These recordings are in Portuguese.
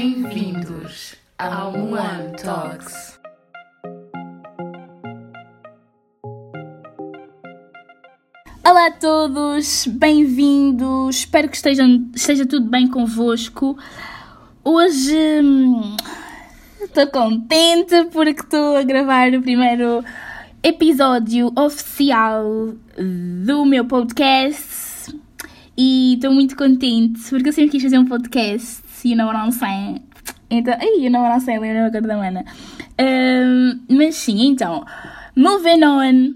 Bem-vindos ao One Talks. Olá a todos, bem-vindos. Espero que estejam, esteja tudo bem convosco. Hoje hum, estou contente porque estou a gravar o primeiro episódio oficial do meu podcast e estou muito contente porque eu sempre quis fazer um podcast, you know what I'm saying? Então, ai, you know what I'm saying, lembra agora da mana. Hum, mas sim, então, moving on.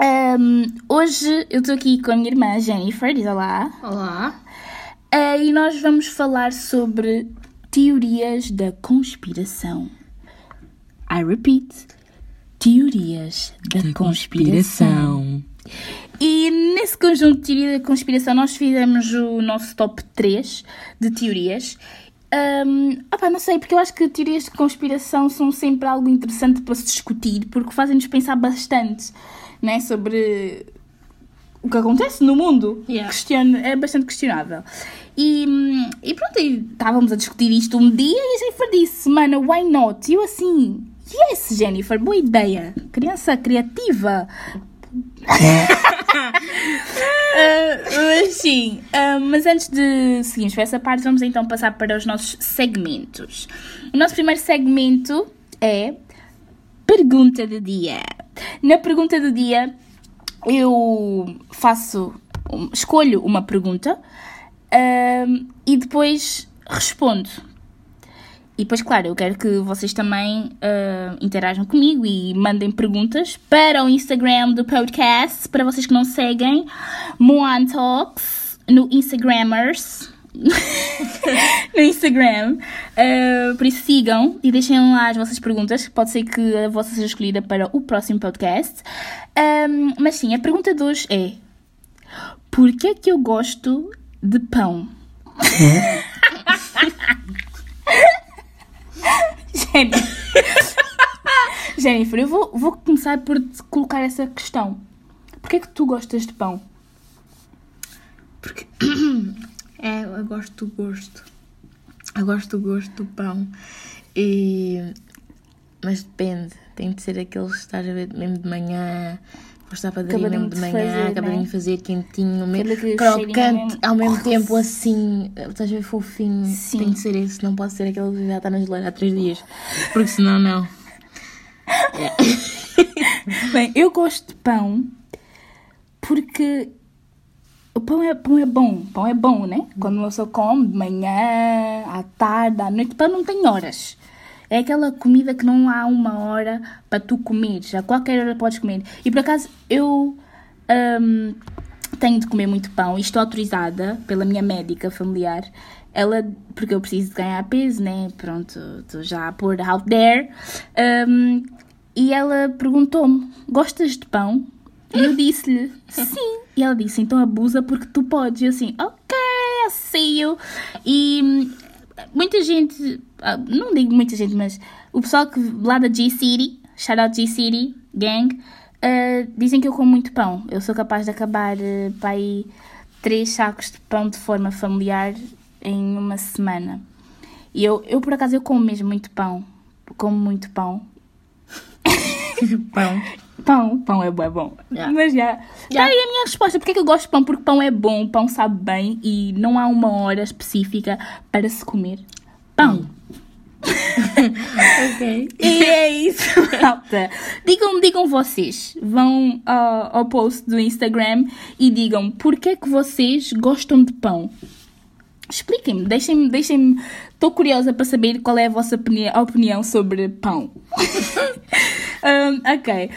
Hum, hoje eu estou aqui com a minha irmã Jennifer, diz olá. Olá. Uh, e nós vamos falar sobre teorias da conspiração. I repeat, teorias da, conspiração. E nesse conjunto de teoria da conspiração nós fizemos o nosso top 3 de teorias. Um, opá, não sei, porque eu acho que teorias de conspiração são sempre algo interessante para se discutir, porque fazem-nos pensar bastante né, sobre o que acontece no mundo. Yeah. Questiono- é bastante questionável. E, e pronto, e estávamos a discutir isto um dia e a Jennifer disse, mano, why not? E eu assim, yes, Jennifer, boa ideia. Criança criativa. Ah, mas sim, ah, mas antes de seguirmos para essa parte, vamos então passar para os nossos segmentos. O nosso primeiro segmento é Pergunta do Dia. Na pergunta do dia, eu faço, escolho uma pergunta ahm, e depois respondo. E depois, claro, eu quero que vocês também ah, interajam comigo e mandem perguntas para o Instagram do podcast, para vocês que não seguem, Moan Talks, no Instagrammers. no Instagram. Uh, por isso sigam e deixem lá as vossas perguntas. Pode ser que a vossa seja escolhida para o próximo podcast. Um, mas sim, a pergunta de hoje é: Por que é que eu gosto de pão? Jennifer, Jennifer eu vou, vou começar por te colocar essa questão. Por que é que tu gostas de pão? Porque é, eu gosto do gosto. Eu gosto do gosto do pão. E... Mas depende. Tem de ser aqueles, estás a ver, mesmo de manhã. Dar Acabadinho mesmo de de manhã, fazer, acabadinho né? de fazer quentinho, mesmo Aquele crocante, ao mesmo tempo assim, estás a ver fofinho. Sim. Tem de ser esse, não pode ser aquele que já está na geladeira há três dias. Porque senão não. Bem, eu gosto de pão porque o pão é, pão é bom. Pão é bom, né? Quando uma pessoa come de manhã, à tarde, à noite, pão não tem horas. É aquela comida que não há uma hora para tu comeres. A qualquer hora podes comer. E por acaso eu hum, tenho de comer muito pão e estou autorizada pela minha médica familiar. Ela, porque eu preciso de ganhar peso, né? Pronto, estou já a pôr out there. Hum, e ela perguntou-me: Gostas de pão? E eu disse-lhe: Sim. E ela disse: Então abusa porque tu podes. E eu assim: Ok, I see you. E hum, muita gente, ah, não digo muita gente, mas o pessoal que lá da G-City, shout out G-City, gang, ah, dizem que eu como muito pão. Eu sou capaz de acabar uh, para aí três sacos de pão de forma familiar em uma semana. E eu, eu por acaso, eu como mesmo muito pão. Como muito pão. Pão. Pão, pão é bom, é bom. Yeah. Mas já. Yeah. Aí a minha resposta, porque é que eu gosto de pão? Porque pão é bom, pão sabe bem e não há uma hora específica para se comer pão. Ok. E é isso, malta. Digam, digam vocês, vão ao, ao post do Instagram e digam porque é que vocês gostam de pão. Expliquem-me, deixem-me, deixem-me. Estou curiosa para saber qual é a vossa opini- opinião sobre pão. Um, ok.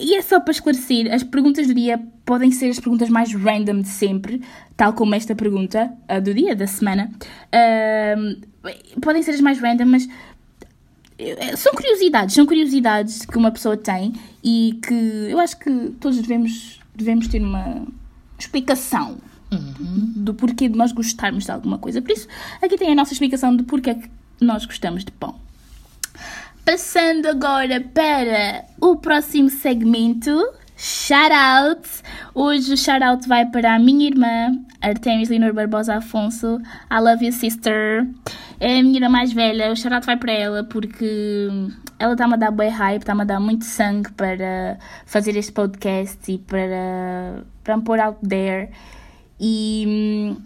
E é só para esclarecer: as perguntas do dia podem ser as perguntas mais random de sempre, tal como esta pergunta a do dia, da semana. Um, podem ser as mais random, mas eh, são curiosidades, são curiosidades que uma pessoa tem e que eu acho que todos devemos, devemos ter uma explicação do porquê de nós gostarmos de alguma coisa. Por isso, aqui tem a nossa explicação de porquê que nós gostamos de pão. Passando agora para o próximo segmento, shout out. Hoje o shout out vai para a minha irmã, Artemis Linor Barbosa Afonso. I love you, sister. É a minha irmã mais velha. O shout out vai para ela porque ela está-me a dar bem hype, está-me a dar muito sangue para fazer este podcast e para, para me pôr out there. E hum,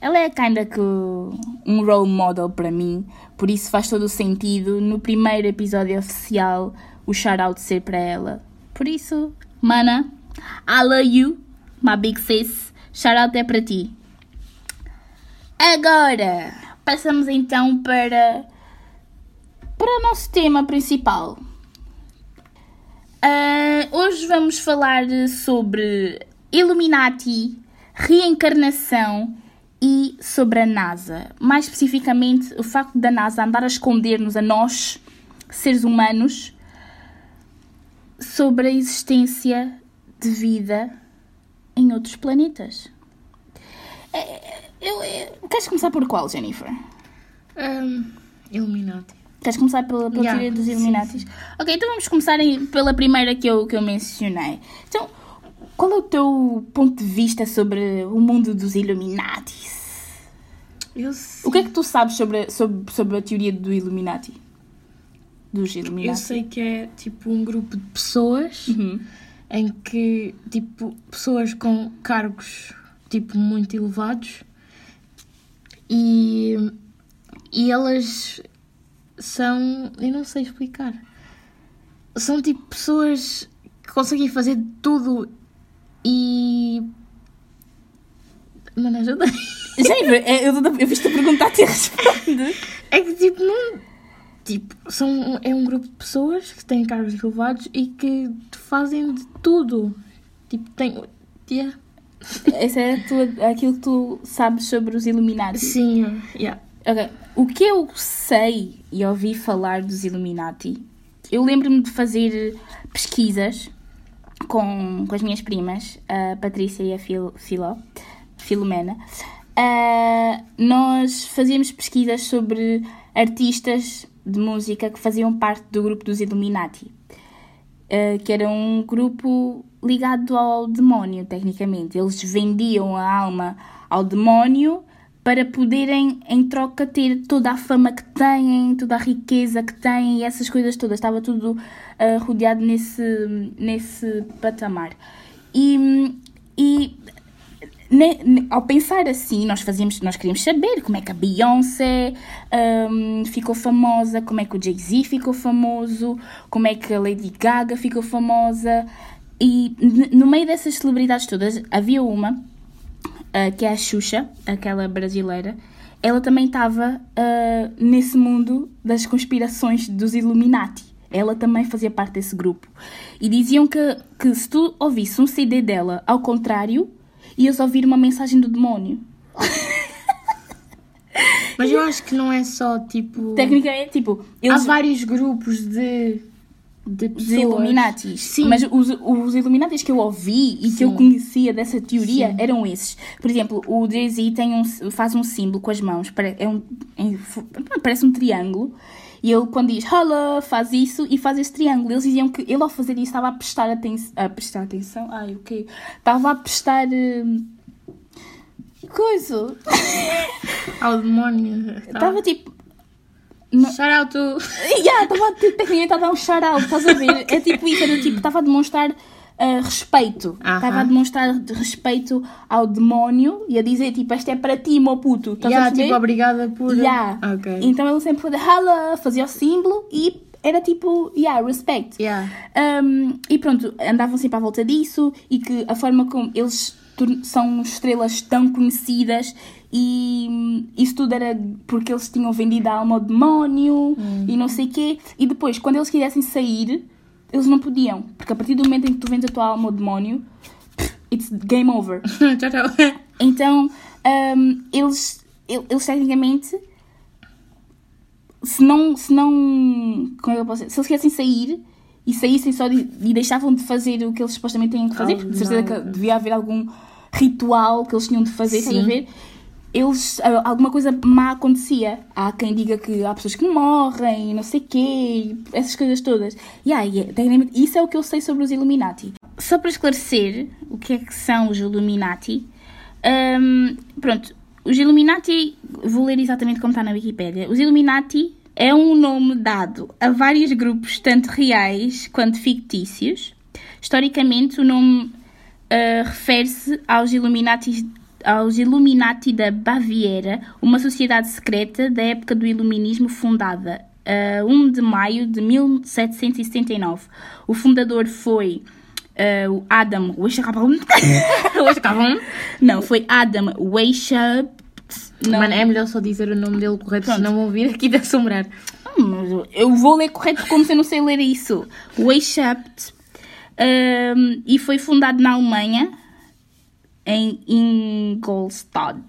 ela é kinda que um role model para mim, por isso faz todo o sentido no primeiro episódio oficial o shout-out ser para ela. Por isso, mana, I love you, my big sis. Shout-out é para ti. Agora, passamos então para, para o nosso tema principal. Ah, hoje vamos falar sobre Illuminati, reencarnação e sobre a NASA. Mais especificamente, o facto da NASA andar a esconder-nos a nós, seres humanos, sobre a existência de vida em outros planetas. É, Eu, eu- queres começar por qual, Jennifer? Um, Illuminati. Queres começar pela, pela Yeah, teoria dos sim, Illuminatis? Ok, então vamos começar pela primeira que eu, que eu mencionei. Então, qual é o teu ponto de vista sobre o mundo dos Illuminatis? Eu O que é que tu sabes sobre, sobre, sobre a teoria do Illuminati? Dos Illuminati? Eu sei que é tipo um grupo de pessoas Uhum. em que, tipo, pessoas com cargos, tipo, muito elevados e, e elas são. Eu não sei explicar. São tipo pessoas que conseguem fazer tudo e. Mano, ajuda. É, eu, eu fiz-te a perguntar e responde. É que tipo, não. Tipo, são, é um grupo de pessoas que têm cargos elevados e que fazem de tudo. Tipo, tem. Yeah. Essa é a tua, aquilo que tu sabes sobre os Illuminati. Sim, yeah. Ok. O que eu sei e ouvi falar dos Illuminati, eu lembro-me de fazer pesquisas com, com as minhas primas, a Patrícia e a Fil, Filó, Filomena. Ah, nós fazíamos pesquisas sobre artistas de música que faziam parte do grupo dos Illuminati. Uh, que era um grupo ligado ao demónio, tecnicamente. Eles vendiam a alma ao demónio para poderem, em troca, ter toda a fama que têm, toda a riqueza que têm e essas coisas todas. Estava tudo uh, rodeado nesse, nesse patamar. E, e ao pensar assim, nós fazíamos, nós queríamos saber como é que a Beyoncé hum, ficou famosa, como é que o Jay-Z ficou famoso, como é que a Lady Gaga ficou famosa. E no meio dessas celebridades todas, havia uma, ah, que é a Xuxa, aquela brasileira. Ela também estava ah, nesse mundo das conspirações dos Illuminati. Ela também fazia parte desse grupo. E diziam que, que se tu ouvisse um CD dela ao contrário, ias ouvir uma mensagem do demónio. Mas eu acho que não é só tipo. Tecnicamente, tipo, Há eles vários grupos de. De os pessoas. Illuminatis. Sim. Mas os, os Illuminatis que eu ouvi e que eu Sim. conhecia dessa teoria Sim. eram esses. Por exemplo, o Jay-Z um, faz um símbolo com as mãos, é um, é- parece um triângulo. E ele, quando diz hello, faz isso e faz esse triângulo. Eles diziam que ele, ao fazer isso, estava a prestar, aten a prestar atenção. Ai, o quê? Estava a prestar. hum, coisa. Ao demónio. Estava tipo. Não- Shout out to. Yeah, estava tecnicamente a dar um shout-out, estás a ver? É tipo isso, era tipo, estava a demonstrar ah, respeito. Estava a demonstrar de respeito ao demónio e a dizer, tipo, esta é para ti, meu puto. Estás a Yeah, perceber? tipo, obrigada por. Yeah. Ok. Então ele sempre fazia fazia o símbolo e era tipo, yeah, respect. Yeah. Um, e pronto, andavam sempre à volta disso e que a forma como eles são estrelas tão conhecidas e hum, isso tudo era porque eles tinham vendido a alma ao demónio e não sei o quê. E depois, quando eles quisessem sair, eles não podiam. Porque a partir do momento em que tu vendes a tua alma ao demónio, it's game over. tchau, tchau. Então, hum, eles, el- eles tecnicamente, se não, se não, como é que eu posso dizer? Se eles quisessem sair e saíssem só de- e deixavam de fazer o que eles supostamente têm que fazer, Oh, porque de certeza não. que devia haver algum ritual que eles tinham de fazer, estás a Sim. ver? Eles, ah, alguma coisa má acontecia. Há quem diga que há pessoas que morrem, não sei quê, essas coisas todas. Yeah, yeah, tecnicamente, isso é o que eu sei sobre os Illuminati. só para esclarecer o que é que são os Illuminati, hum, pronto, os Illuminati, vou ler exatamente como está na Wikipédia. Os Illuminati é um nome dado a vários grupos, tanto reais quanto fictícios. Historicamente, o nome uh, refere-se aos Illuminati, aos Illuminati da Baviera, uma sociedade secreta da época do Iluminismo fundada a 1 de maio de 1779. O fundador foi uh, o Adam Weishaupt. Não, foi Adam Weishaupt. Não. Mano, é melhor só dizer o nome dele correto, Pronto. senão vou vir aqui de assombrar. Hum, eu- Eu vou ler correto como se eu não sei ler isso. Weishaupt. Um, e foi fundado na Alemanha, em Ingolstadt.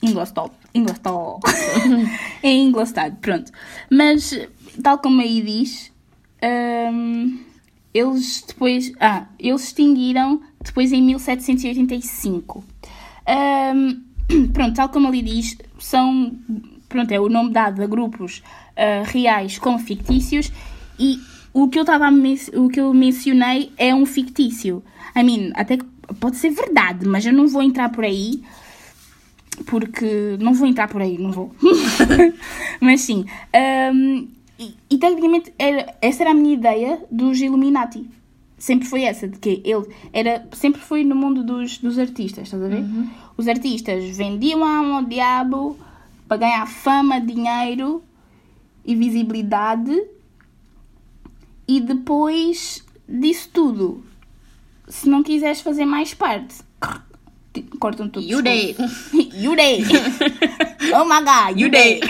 Ingolstadt. Ingolstadt. em Ingolstadt, pronto. Mas, tal como aí diz, um, eles depois. Ah, eles extinguiram depois em 1785. Um, pronto, tal como ali diz, são. Pronto, é o nome dado a grupos ah, reais como fictícios e o que eu estava o que eu mencionei é um fictício. I mean, até que pode ser verdade, mas eu não vou entrar por aí porque não vou entrar por aí, não vou. Mas sim. hum, e, e tecnicamente era, essa era a minha ideia dos Illuminati. Sempre foi essa, de que ele era, sempre foi no mundo dos, dos artistas, estás a ver? Os artistas vendiam a alma ao diabo para ganhar fama, dinheiro e visibilidade e depois disso tudo, se não quiseres fazer mais parte, cortam tudo. You day. you day. oh my god, you, You day. day.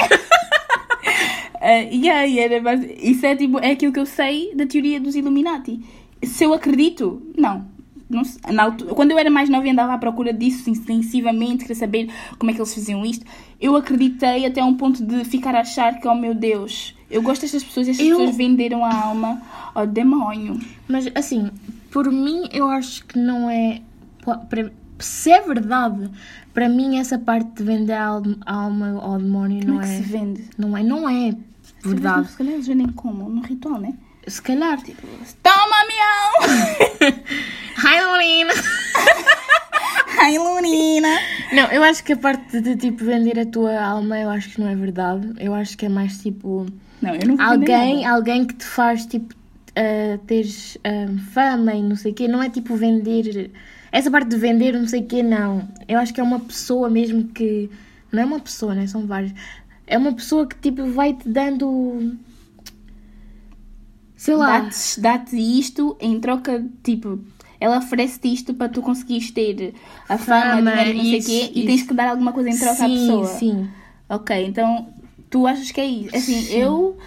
Uh, yeah, yeah, era base- isso é, tipo, é aquilo que eu sei da teoria dos Illuminati. Se eu acredito, não. não na altura, quando eu era mais nova e andava à procura disso intensivamente, queria saber como é que eles faziam isto, eu acreditei até um ponto de ficar a achar que, oh meu Deus, eu gosto destas pessoas e estas Eu- pessoas venderam a alma ao demónio. Mas assim, por mim, eu acho que não é. para- Se é verdade, para mim, essa parte de vender a al- a alma ao demónio Como não é é. se vende? Não é, não é verdade. Se calhar eles vendem como? No ritual, né? Se calhar, tipo. Toma, miau! Hi, Lorena! Ai, Lunina! Não, eu acho que a parte de tipo vender a tua alma, eu acho que não é verdade. Eu acho que é mais tipo. Não, eu não vou alguém, alguém que te faz tipo uh, teres uh, fama e não sei o quê, não é tipo vender essa parte de vender não sei o quê, não. Eu acho que é uma pessoa mesmo que não é uma pessoa, né? São vários. É uma pessoa que tipo vai te dando sei lá. Dá-te dá-te isto em troca tipo. Ela oferece-te isto para tu conseguires ter a fama, Fama, dinheiro e não sei o isso, quê, e isso. tens que dar alguma coisa em troca à sim, pessoa. sim. Ok, então tu achas que é isso? Assim, eu,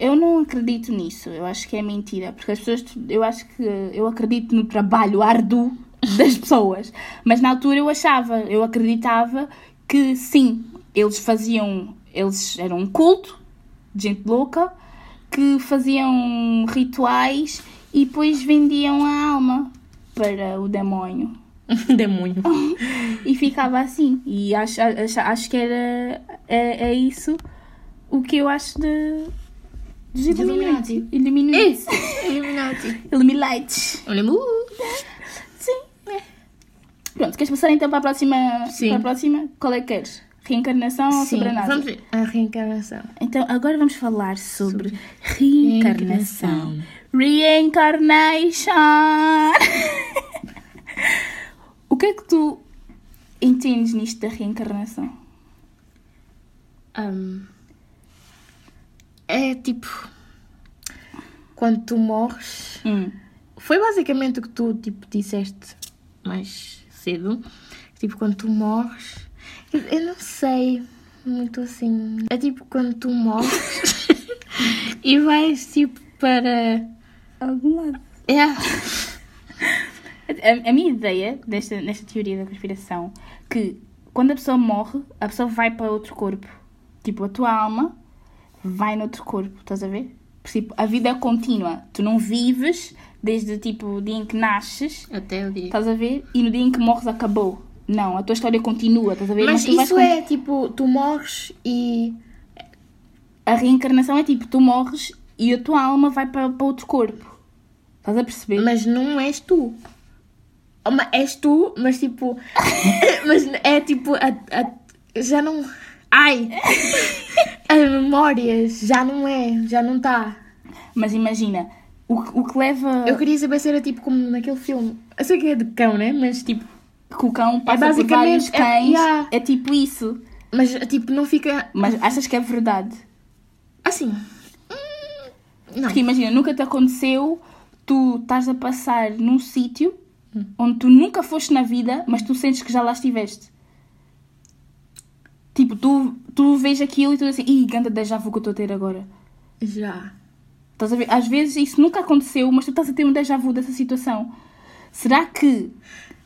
eu não acredito nisso. Eu acho que é mentira. Porque as pessoas, eu acho que eu acredito no trabalho árduo das pessoas. Mas na altura eu achava, eu acreditava que sim, eles faziam, eles eram um culto de gente louca que faziam rituais e depois vendiam a alma para o demónio. Demônio. E ficava assim. E acho, acho, acho que era é, é isso o que eu acho de dos Illuminati. Illuminati. Illuminati. Illuminati. Uh. Sim. é. Pronto, queres passar então para a próxima? Sim. Para a próxima? Qual é que queres? Reencarnação ou Sim, sobrenatural? vamos ver. A reencarnação. Então, agora vamos falar sobre, reencarnação. Reincarnation! o que é que tu entendes nisto da reencarnação? Ahm, é tipo. Quando tu morres. Hum. Foi basicamente o que tu tipo, disseste mais cedo. Tipo, quando tu morres. Eu, não sei muito assim. É tipo quando tu morres e vais tipo para. Algum lado. É. A, a minha ideia desta, nesta teoria da conspiração que quando a pessoa morre, a pessoa vai para outro corpo. Tipo, a tua alma vai noutro corpo, estás a ver? Tipo, a vida é contínua. Tu não vives desde tipo o dia em que nasces, Até o dia. estás a ver? E no dia em que morres acabou. Não, a tua história continua, estás a ver? Mas vais isso é tipo, tu morres e. A reencarnação é tipo, tu morres e a tua alma vai para, para outro corpo. Estás a perceber? Mas não és tu. Oh, mas és tu, mas tipo. mas é tipo. A, a- já não. Ai! As memórias, já não é, já não está. Mas imagina, o, que- o que leva Eu queria saber se era tipo como naquele filme. Eu sei que é de cão, né? Mas tipo. que o cão passa por basicamente- vários é- cães, yeah. é tipo isso. Mas tipo, não fica. Mas achas que é verdade? Assim. hum, Não. Porque imagina, nunca te aconteceu tu estás a passar num sítio onde tu nunca foste na vida, mas tu sentes que já lá estiveste. Tipo, tu, tu vês aquilo e tu dizes assim, ih, ganda déjà vu que eu estou a ter agora. Já. Estás a ver? Às vezes isso nunca aconteceu, mas tu estás a ter um déjà vu dessa situação. Será que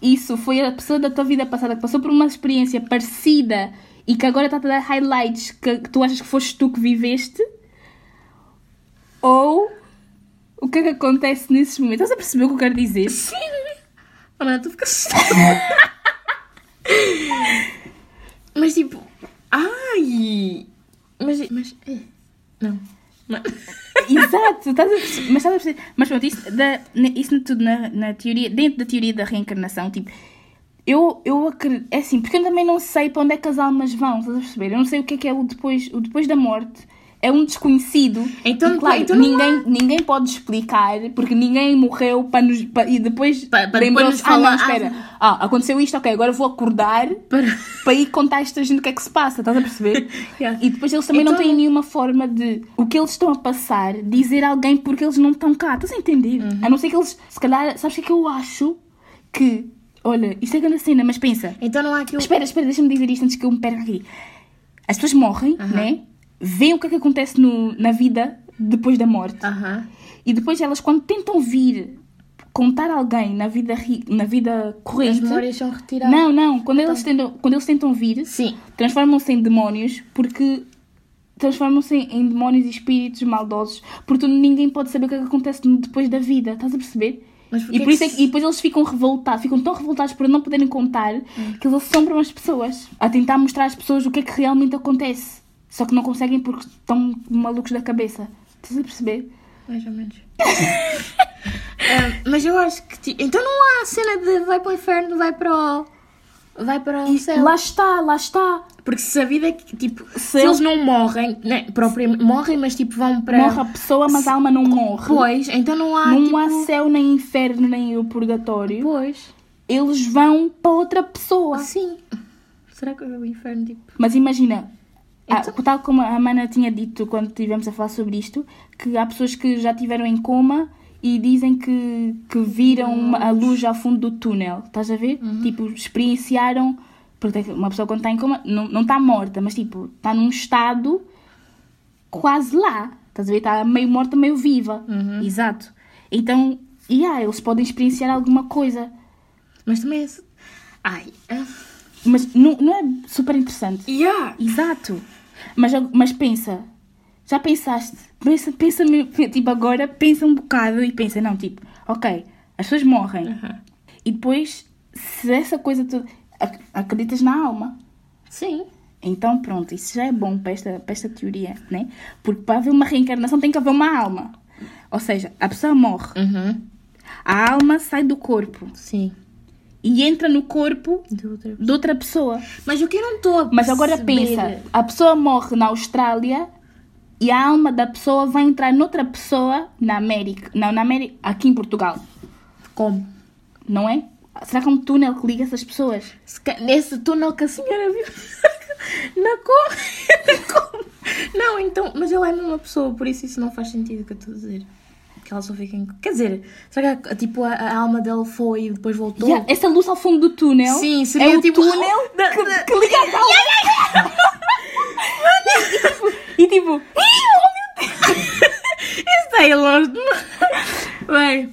isso foi a pessoa da tua vida passada que passou por uma experiência parecida e que agora está a dar highlights que, que tu achas que foste tu que viveste? Ou o que é que acontece nesses momentos? Estás a perceber o que eu quero dizer? Sim! Ana, tu ficas mas tipo. Ai! Mas. Mas. é. Não. Exato, estás a mas estás a perceber. Mas pronto, isso, da, isso tudo na, na teoria, dentro da teoria da reencarnação, tipo, eu, eu acredito, é assim, porque eu também não sei para onde é que as almas vão, estás a perceber? Eu não sei o que é que é o depois, o depois da morte. É um desconhecido. Então- e, claro, então não ninguém, ninguém pode explicar, porque ninguém morreu para nos. para- e depois Pa- para lembrou-se, depois nos ah, não, espera, ah, aconteceu isto, ok, agora vou acordar Para. para ir contar a esta gente o que é que se passa, estás a perceber? Yeah. E depois eles também não Então- têm nenhuma forma de o que eles estão a passar dizer a alguém porque eles não estão cá, estás a entender? Uhum. A não ser que eles, se calhar, sabes o que é que eu acho? Que, olha, isto é grande cena, mas pensa, Então não há aquilo. espera, espera, deixa-me dizer isto antes que eu me perca aqui. As pessoas morrem, né? Veem o que é que acontece no, na vida depois da morte. Aham. E depois elas, quando tentam vir contar alguém na vida, ri- na vida As corrente. memórias são retiradas. Não, não. Quando eles, tentam, quando eles tentam vir, transformam-se em demónios porque transformam-se em, em demónios e espíritos maldosos porque ninguém pode saber o que é que acontece depois da vida. Estás a perceber? E, por isso é que e depois eles ficam revoltados, ficam tão revoltados por não poderem contar que eles assombram as pessoas a tentar mostrar às pessoas o que é que realmente acontece. Só que não conseguem porque estão malucos da cabeça. Estás a perceber? Mais ou menos. Ah, mas eu acho que. Então não há cena de vai para o inferno, vai para o. Vai para o céu. Lá está, lá está. Porque se a vida é que, tipo, se, Se eles não morrem, né, propriamente, morrem, mas tipo vão para. Morre a pessoa, mas a alma não morre. Pois, então não há. não tipo... há céu, nem inferno, nem o purgatório. Pois. Eles vão para outra pessoa. Sim. Será que o inferno, tipo. Mas imagina, ah, Então- tal como a Mana tinha dito quando estivemos a falar sobre isto, que há pessoas que já estiveram em coma e dizem que, que viram uma- a luz ao fundo do túnel. Estás a ver? Tipo, experienciaram. Porque uma pessoa quando está em coma não, não está morta, mas tipo, está num estado quase lá. Estás a ver? Está meio morta, meio viva. Exato. Então, yeah, eles podem experienciar alguma coisa. Mas também é. Ai. Mas não, não é super interessante. Yeah. Exato. Mas, mas pensa, já pensaste? Pensa, pensa, tipo, agora pensa um bocado e pensa, não, tipo, ok, as pessoas morrem. Aham. E depois, se essa coisa toda. ac- Acreditas na alma. Sim. Então, pronto, isso já é bom para esta, para esta teoria, né? Porque para haver uma reencarnação tem que haver uma alma. Ou seja, a pessoa morre, Uhum. a alma sai do corpo Sim. E entra no corpo De outra- de outra pessoa. Mas o que eu não estou a Mas agora pensa, a pessoa morre na Austrália e a alma da pessoa vai entrar noutra pessoa na América, não na América, aqui em Portugal, Como? não é? Será que é um túnel que liga essas pessoas? Nesse túnel que a senhora viu. Na como? Não, então. Mas ela é a mesma pessoa, por isso isso não faz sentido o que eu estou a dizer. Que ela só fica em. Quer dizer, será que tipo, a, a alma dela foi e depois voltou? Já, essa luz ao fundo do túnel Sim, seria é o tipo- túnel da- que, da- que liga a alma. e tipo, Isso aí é longe. Bem,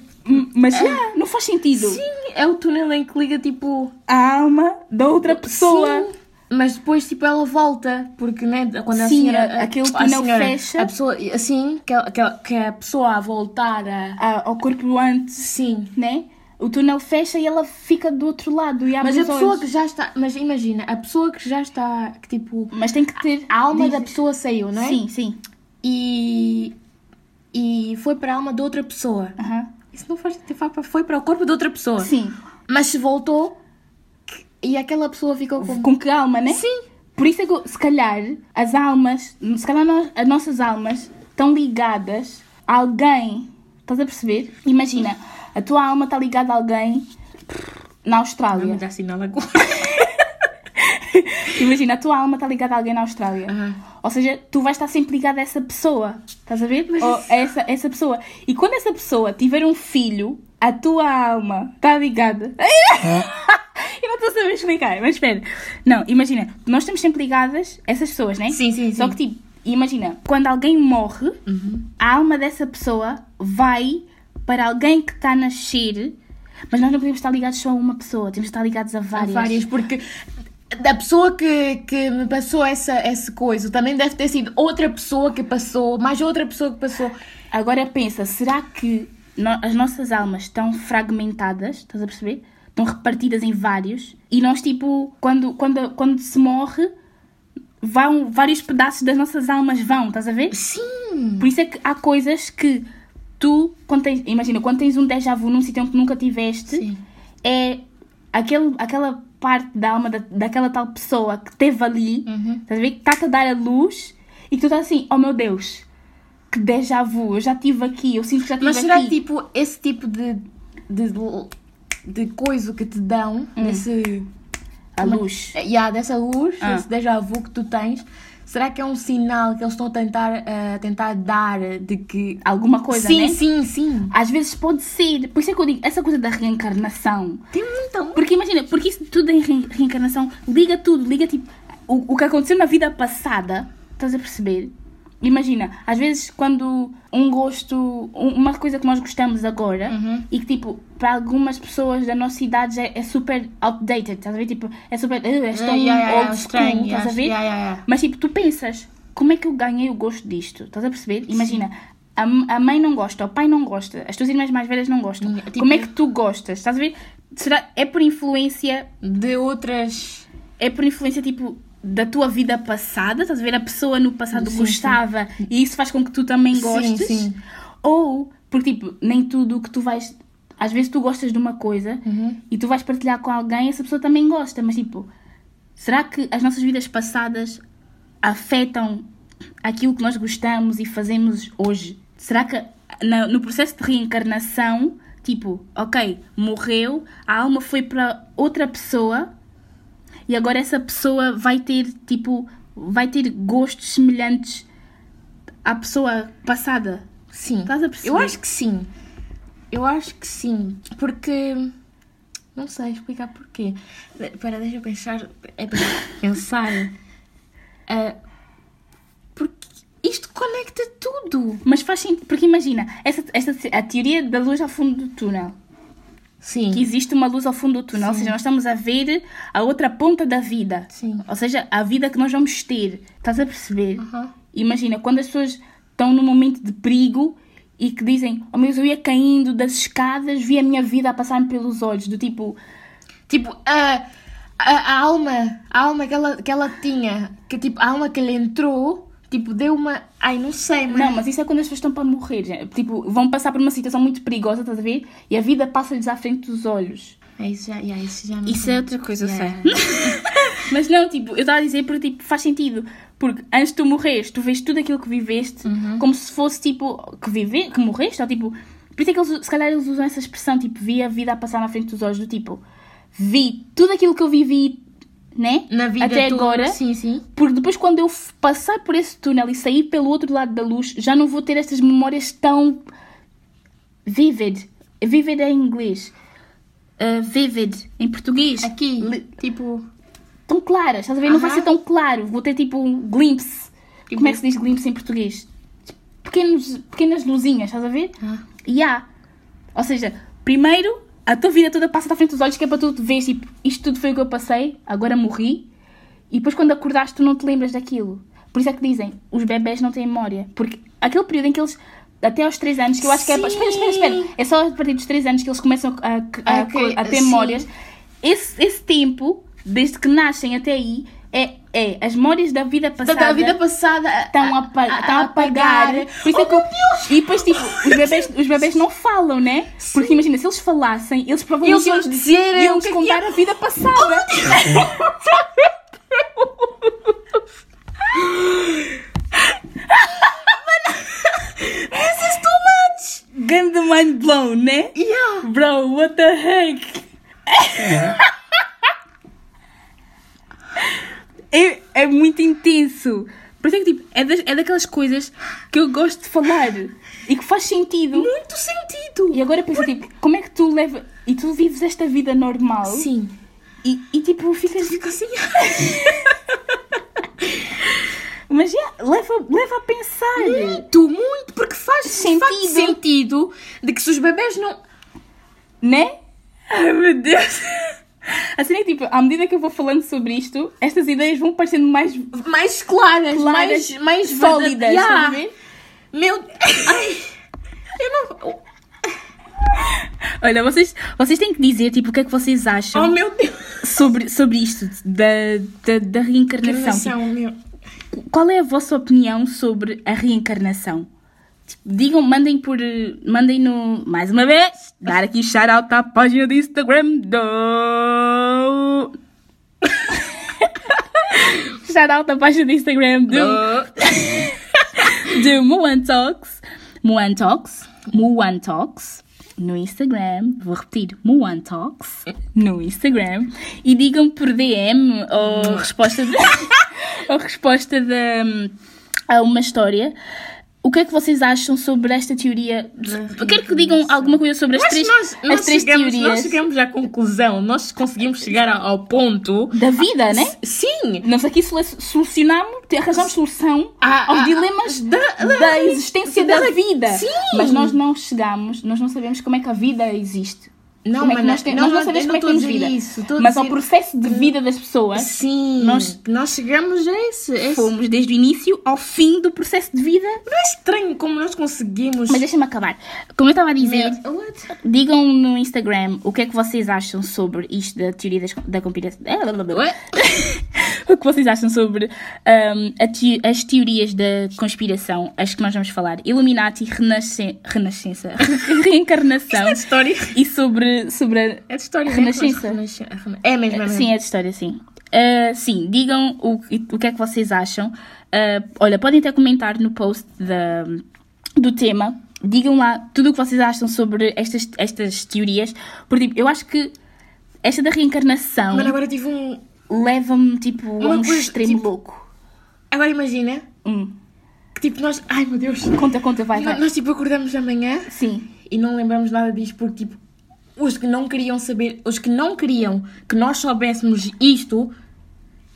mas já, não faz sentido. sim, é o túnel em que liga tipo. A alma da outra pessoa. Sim, mas depois tipo ela volta, porque né, quando a Sim, senhora. a- aquele a túnel senhora- fecha. A pessoa, assim, que, a- que, a- que a pessoa a voltar a. ao corpo antes, Sim. né? O túnel fecha e ela fica do outro lado e abre Mas a os pessoa olhos. que já está. Mas imagina, a pessoa que já está. Que tipo. Mas tem que ter. A alma da pessoa saiu, não é? Sim, sim. E. E foi para a alma de outra pessoa. Aham. Isso não faz sentido. foi para- Foi para o corpo de outra pessoa. Sim. Mas se voltou e aquela pessoa ficou com. Com que alma, né? Sim. Por isso é que, se calhar, as almas, se calhar nós- as nossas almas estão ligadas a alguém. Estás a perceber? Imagina, a tua alma está ligada a alguém na Austrália. Vamos dar sinal agora. Imagina, a tua alma está ligada a alguém na Austrália. Aham. Ou seja, tu vais estar sempre ligada a essa pessoa. Estás a ver? Ou a essa, essa pessoa. E quando essa pessoa tiver um filho, a tua alma está ligada. Eu não estou a saber explicar, mas espera. Não, imagina, nós estamos sempre ligadas a essas pessoas, né? Sim, sim, Só sim. que, tipo, imagina, quando alguém morre, Uhum. a alma dessa pessoa vai para alguém que está a nascer, mas nós não podemos estar ligados só a uma pessoa, temos que estar ligados a várias. várias, porque da pessoa que, que me passou essa, essa coisa também deve ter sido outra pessoa que passou, mais outra pessoa que passou. Agora pensa, será que no- as nossas almas estão fragmentadas? Estás a perceber? Estão repartidas em vários. E nós, tipo, quando, quando, quando se morre, vão, vários pedaços das nossas almas vão, estás a ver? Sim! Por isso é que há coisas que tu, quando tens, imagina, quando tens um déjà vu num sítio que nunca tiveste, Sim. é aquele, aquela parte da alma da, daquela tal pessoa que esteve ali, Uhum. estás a ver? Que está-te a dar a luz e que tu estás assim, oh meu Deus, que déjà vu, eu já estive aqui, eu sinto que já estive Mas será aqui. que tipo, esse tipo de, de, de coisa que te dão, desse, a luz. yeah, dessa luz, Ah. esse déjà vu que tu tens, será que é um sinal que eles estão a tentar, a tentar dar de que. Alguma coisa, sim, né? sim, sim. Às vezes pode ser. Por isso é que eu digo, essa coisa da reencarnação. Tem muita. Porque imagina, porque isso tudo em re- reencarnação liga tudo, liga tipo o, o que aconteceu na vida passada, estás a perceber? Imagina, às vezes quando um gosto, um- uma coisa que nós gostamos agora Uhum. e que tipo, para algumas pessoas da nossa idade já é super outdated, estás a ver? Tipo, é super, "Ah, és tão Yeah, yeah, yeah, old school, estranho, estás a ver? yeah. Mas tipo, tu pensas, como é que eu ganhei o gosto disto? Estás a perceber? Imagina, a, m- a mãe não gosta, o pai não gosta, as tuas irmãs mais velhas não gostam. Tipo- como é que tu gostas? Estás a ver? Será, é por influência, De outras. é por influência tipo da tua vida passada, estás a ver? A pessoa no passado Sim, gostava e isso faz com que tu também Sim, gostes. sim. Ou, porque tipo, nem tudo que tu vais. Às vezes tu gostas de uma coisa Uhum. e tu vais partilhar com alguém e essa pessoa também gosta, mas tipo, será que as nossas vidas passadas afetam aquilo que nós gostamos e fazemos hoje? Será que no processo de reencarnação, tipo, ok, morreu, a alma foi para outra pessoa e agora essa pessoa vai ter, tipo, vai ter gostos semelhantes à pessoa passada? Sim. Estás a perceber? Eu acho que sim. Eu acho que sim. Porque. Não sei explicar porquê. Espera, deixa eu pensar. É para pensar. Ah, porque isto conecta tudo. Mas faz sentido, porque imagina, essa, essa, a teoria da luz ao fundo do túnel. Sim. Que existe uma luz ao fundo do túnel, ou seja, nós estamos a ver a outra ponta da vida. Sim. Ou seja, a vida que nós vamos ter. Estás a perceber? Imagina, quando as pessoas estão num momento de perigo e que dizem, oh meu eu ia caindo das escadas, vi a minha vida a passar-me pelos olhos, do tipo, Tipo, a, a, a alma, a alma que ela, que ela tinha, que tipo, a alma que lhe entrou, tipo, deu uma. Ai, não sei, mas. Não, mas isso é quando as pessoas estão para morrer. já. Tipo, vão passar por uma situação muito perigosa, estás a ver? E a vida passa-lhes à frente dos olhos. É isso já, yeah, isso já não Isso é outra coisa, eu Yeah. sei. Mas não, tipo, eu estava a dizer porque tipo, faz sentido. Porque antes de tu morreres, tu vês tudo aquilo que viveste como se fosse tipo que vive, que morreste, ou tipo. Por isso é que eles, se calhar eles usam essa expressão, tipo, vi a vida a passar na frente dos olhos, do tipo, vi tudo aquilo que eu vivi, né? Na vida Até toda, agora. Sim, sim. Porque depois, quando eu passar por esse túnel e sair pelo outro lado da luz, já não vou ter estas memórias tão vivid. Vivid é em inglês. Uh, vivid em português. Aqui, Li- tipo. tão claras, estás a ver? Não vai ser tão claro. Vou ter tipo um glimpse. Tipo- Como é que se diz glimpse em português? Pequenos, pequenas luzinhas, estás a ver? Ah. E há. Ou seja, primeiro a tua vida toda passa à frente dos olhos, que é para tu veres, tipo, isto tudo foi o que eu passei, agora morri. E depois quando acordaste tu não te lembras daquilo. Por isso é que dizem, os bebés não têm memória. Porque aquele período em que eles, até aos 3 anos, que eu acho que é... Sim. Espera, espera, espera. É só a partir dos 3 anos que eles começam a, a, Ok, a ter sim. memórias. Esse, esse tempo, desde que nascem até aí, é é as memórias da vida passada. Da vida passada Estão a, pa- estão a apagar. Por isso é Oh, que eu- E depois, tipo, os bebês, os bebês não falam, né? Porque imagina, se eles falassem, eles provavelmente Eles iam dizer iam o que é que contar a vida passada. This is too much! Ganda mind blown, né? Yeah! Bro, what the heck? É, é muito intenso. Por isso é que, tipo, é, das- é daquelas coisas que eu gosto de falar e que faz sentido. Muito sentido! E agora pensa, tipo, como é que tu leva. E tu vives esta vida normal Sim. e, e tipo, ficas. Fica assim. Mas já, leva, leva a pensar. Muito, muito, porque faz Sentido. sentido de que se os bebês não. Né? Ai meu Deus! Assim é tipo, à medida que eu vou falando sobre isto, estas ideias vão parecendo mais Mais claras, Claras, mais, mais sólidas, verdade- estás a Yeah. ver? Meu. Ai! Eu não. Olha, vocês, vocês têm que dizer, tipo, o que é que vocês acham Oh meu Deus! sobre, sobre isto da, da, da reencarnação. Tipo, qual é a vossa opinião sobre a reencarnação? Digam, mandem por. eh, Mandem no. Mais uma vez, dar aqui shout out à página do Instagram do. shout out à página do Instagram do. de Moan Talks. Moan Talks. Moan Talks. No Instagram. Vou repetir. Moan Talks. No Instagram. E digam por DM ou resposta de, ou resposta de, a uma história. O que é que vocês acham sobre esta teoria? Eu quero que digam alguma coisa sobre as Mas três, nós, nós, as três chegamos, teorias nós chegamos à conclusão, nós conseguimos chegar ao, ponto. da vida, né? Sim! Nós aqui solu- solucionamos, arranjamos solução Ah, aos ah, dilemas da- da, da- existência da- da, vida. Sim. Mas nós não chegamos, nós não sabemos como é que a vida existe. Não, como é que mas nós, tem- não, nós não sabemos como é que temos vida. isso, Mas ao dizer processo de vida das pessoas, Sim! Nós- nós chegamos a esse. esse. fomos desde o início ao fim do processo de vida. Não é estranho como nós conseguimos. Mas deixa-me acabar. Como eu estava a dizer, what? digam no Instagram o que é que vocês acham sobre isto da teoria das, da conspiração. What? o que vocês acham sobre te- as teorias da conspiração, as que nós vamos falar, Illuminati, renasce, renascença, reencarnação É história. e sobre, sobre a, É de história, Renascença. né? Renascença. É mesmo, é mesmo. Sim, é de história, sim. Ah, sim, digam o, o que é que vocês acham. Ah, olha, podem até comentar no post da, do tema. Digam lá tudo o que vocês acham sobre estas, estas teorias. Porque, tipo, eu acho que esta da reencarnação Mano, agora tive um. leva-me, tipo, a um coisa, extremo tipo- louco. Agora imagina Hum. que tipo nós. Ai meu Deus! Conta, conta, vai, vai. Nós tipo acordamos amanhã Sim. e não lembramos nada disto porque tipo. Os que não queriam saber, os que não queriam que nós soubéssemos isto,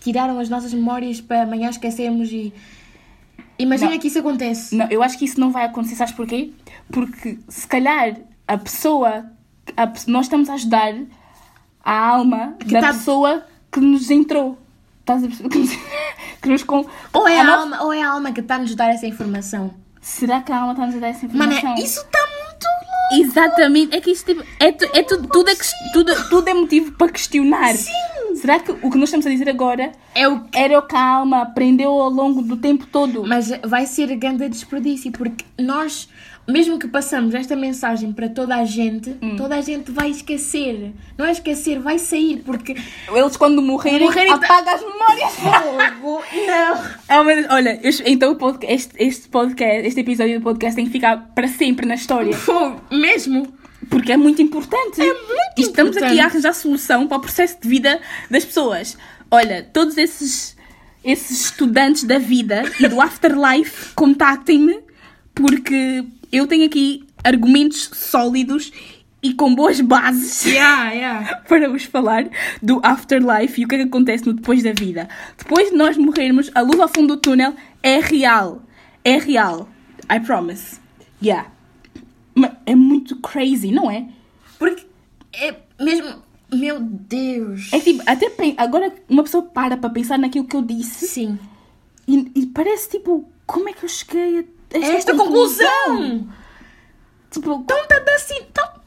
tiraram as nossas memórias para amanhã esquecermos e. Imagina Não. que isso acontece. Não, eu acho que isso não vai acontecer, sabes porquê? Porque se calhar a pessoa, a nós estamos a ajudar a alma da tá- pessoa que nos entrou. Estás a perceber? Que nos, que nos com... Ou é, a a nossa- alma, ou é a alma que está a nos dar essa informação. Será que a alma está-nos a dar essa Mano, informação? é- isso está. Exatamente, é que isto tipo, é, tu- é tudo, tudo, é, tudo, tudo é motivo para questionar. Sim. Será que o que nós estamos a dizer agora É o era o que a alma aprendeu ao longo do tempo todo? Mas vai ser grande desperdício, porque nós, mesmo que passamos esta mensagem para toda a gente, Hum. toda a gente vai esquecer. Não é esquecer, vai sair, porque. Eles quando morrerem, Morrerem, apagam as memórias. Fogo! Não! Ah, mas, olha, eu- então este, este podcast, este episódio do podcast tem que ficar para sempre na história. Fogo! Mesmo! Porque é muito importante. É muito Estamos aqui importante. a arranjar solução para o processo de vida das pessoas. Olha, todos esses, esses estudantes da vida e do afterlife, contactem-me, porque eu tenho aqui argumentos sólidos e com boas bases. Yeah, yeah. para vos falar do afterlife e o que é que acontece no depois da vida. Depois de nós morrermos, a luz ao fundo do túnel é real. É real. I promise. Yeah. Mas é muito crazy, não é? Porque é mesmo. Meu Deus! É tipo, até agora uma pessoa para para pensar naquilo que eu disse Sim. e, e parece tipo, como é que eu cheguei a esta, Esta conclusão! Tipo, Então dar assim.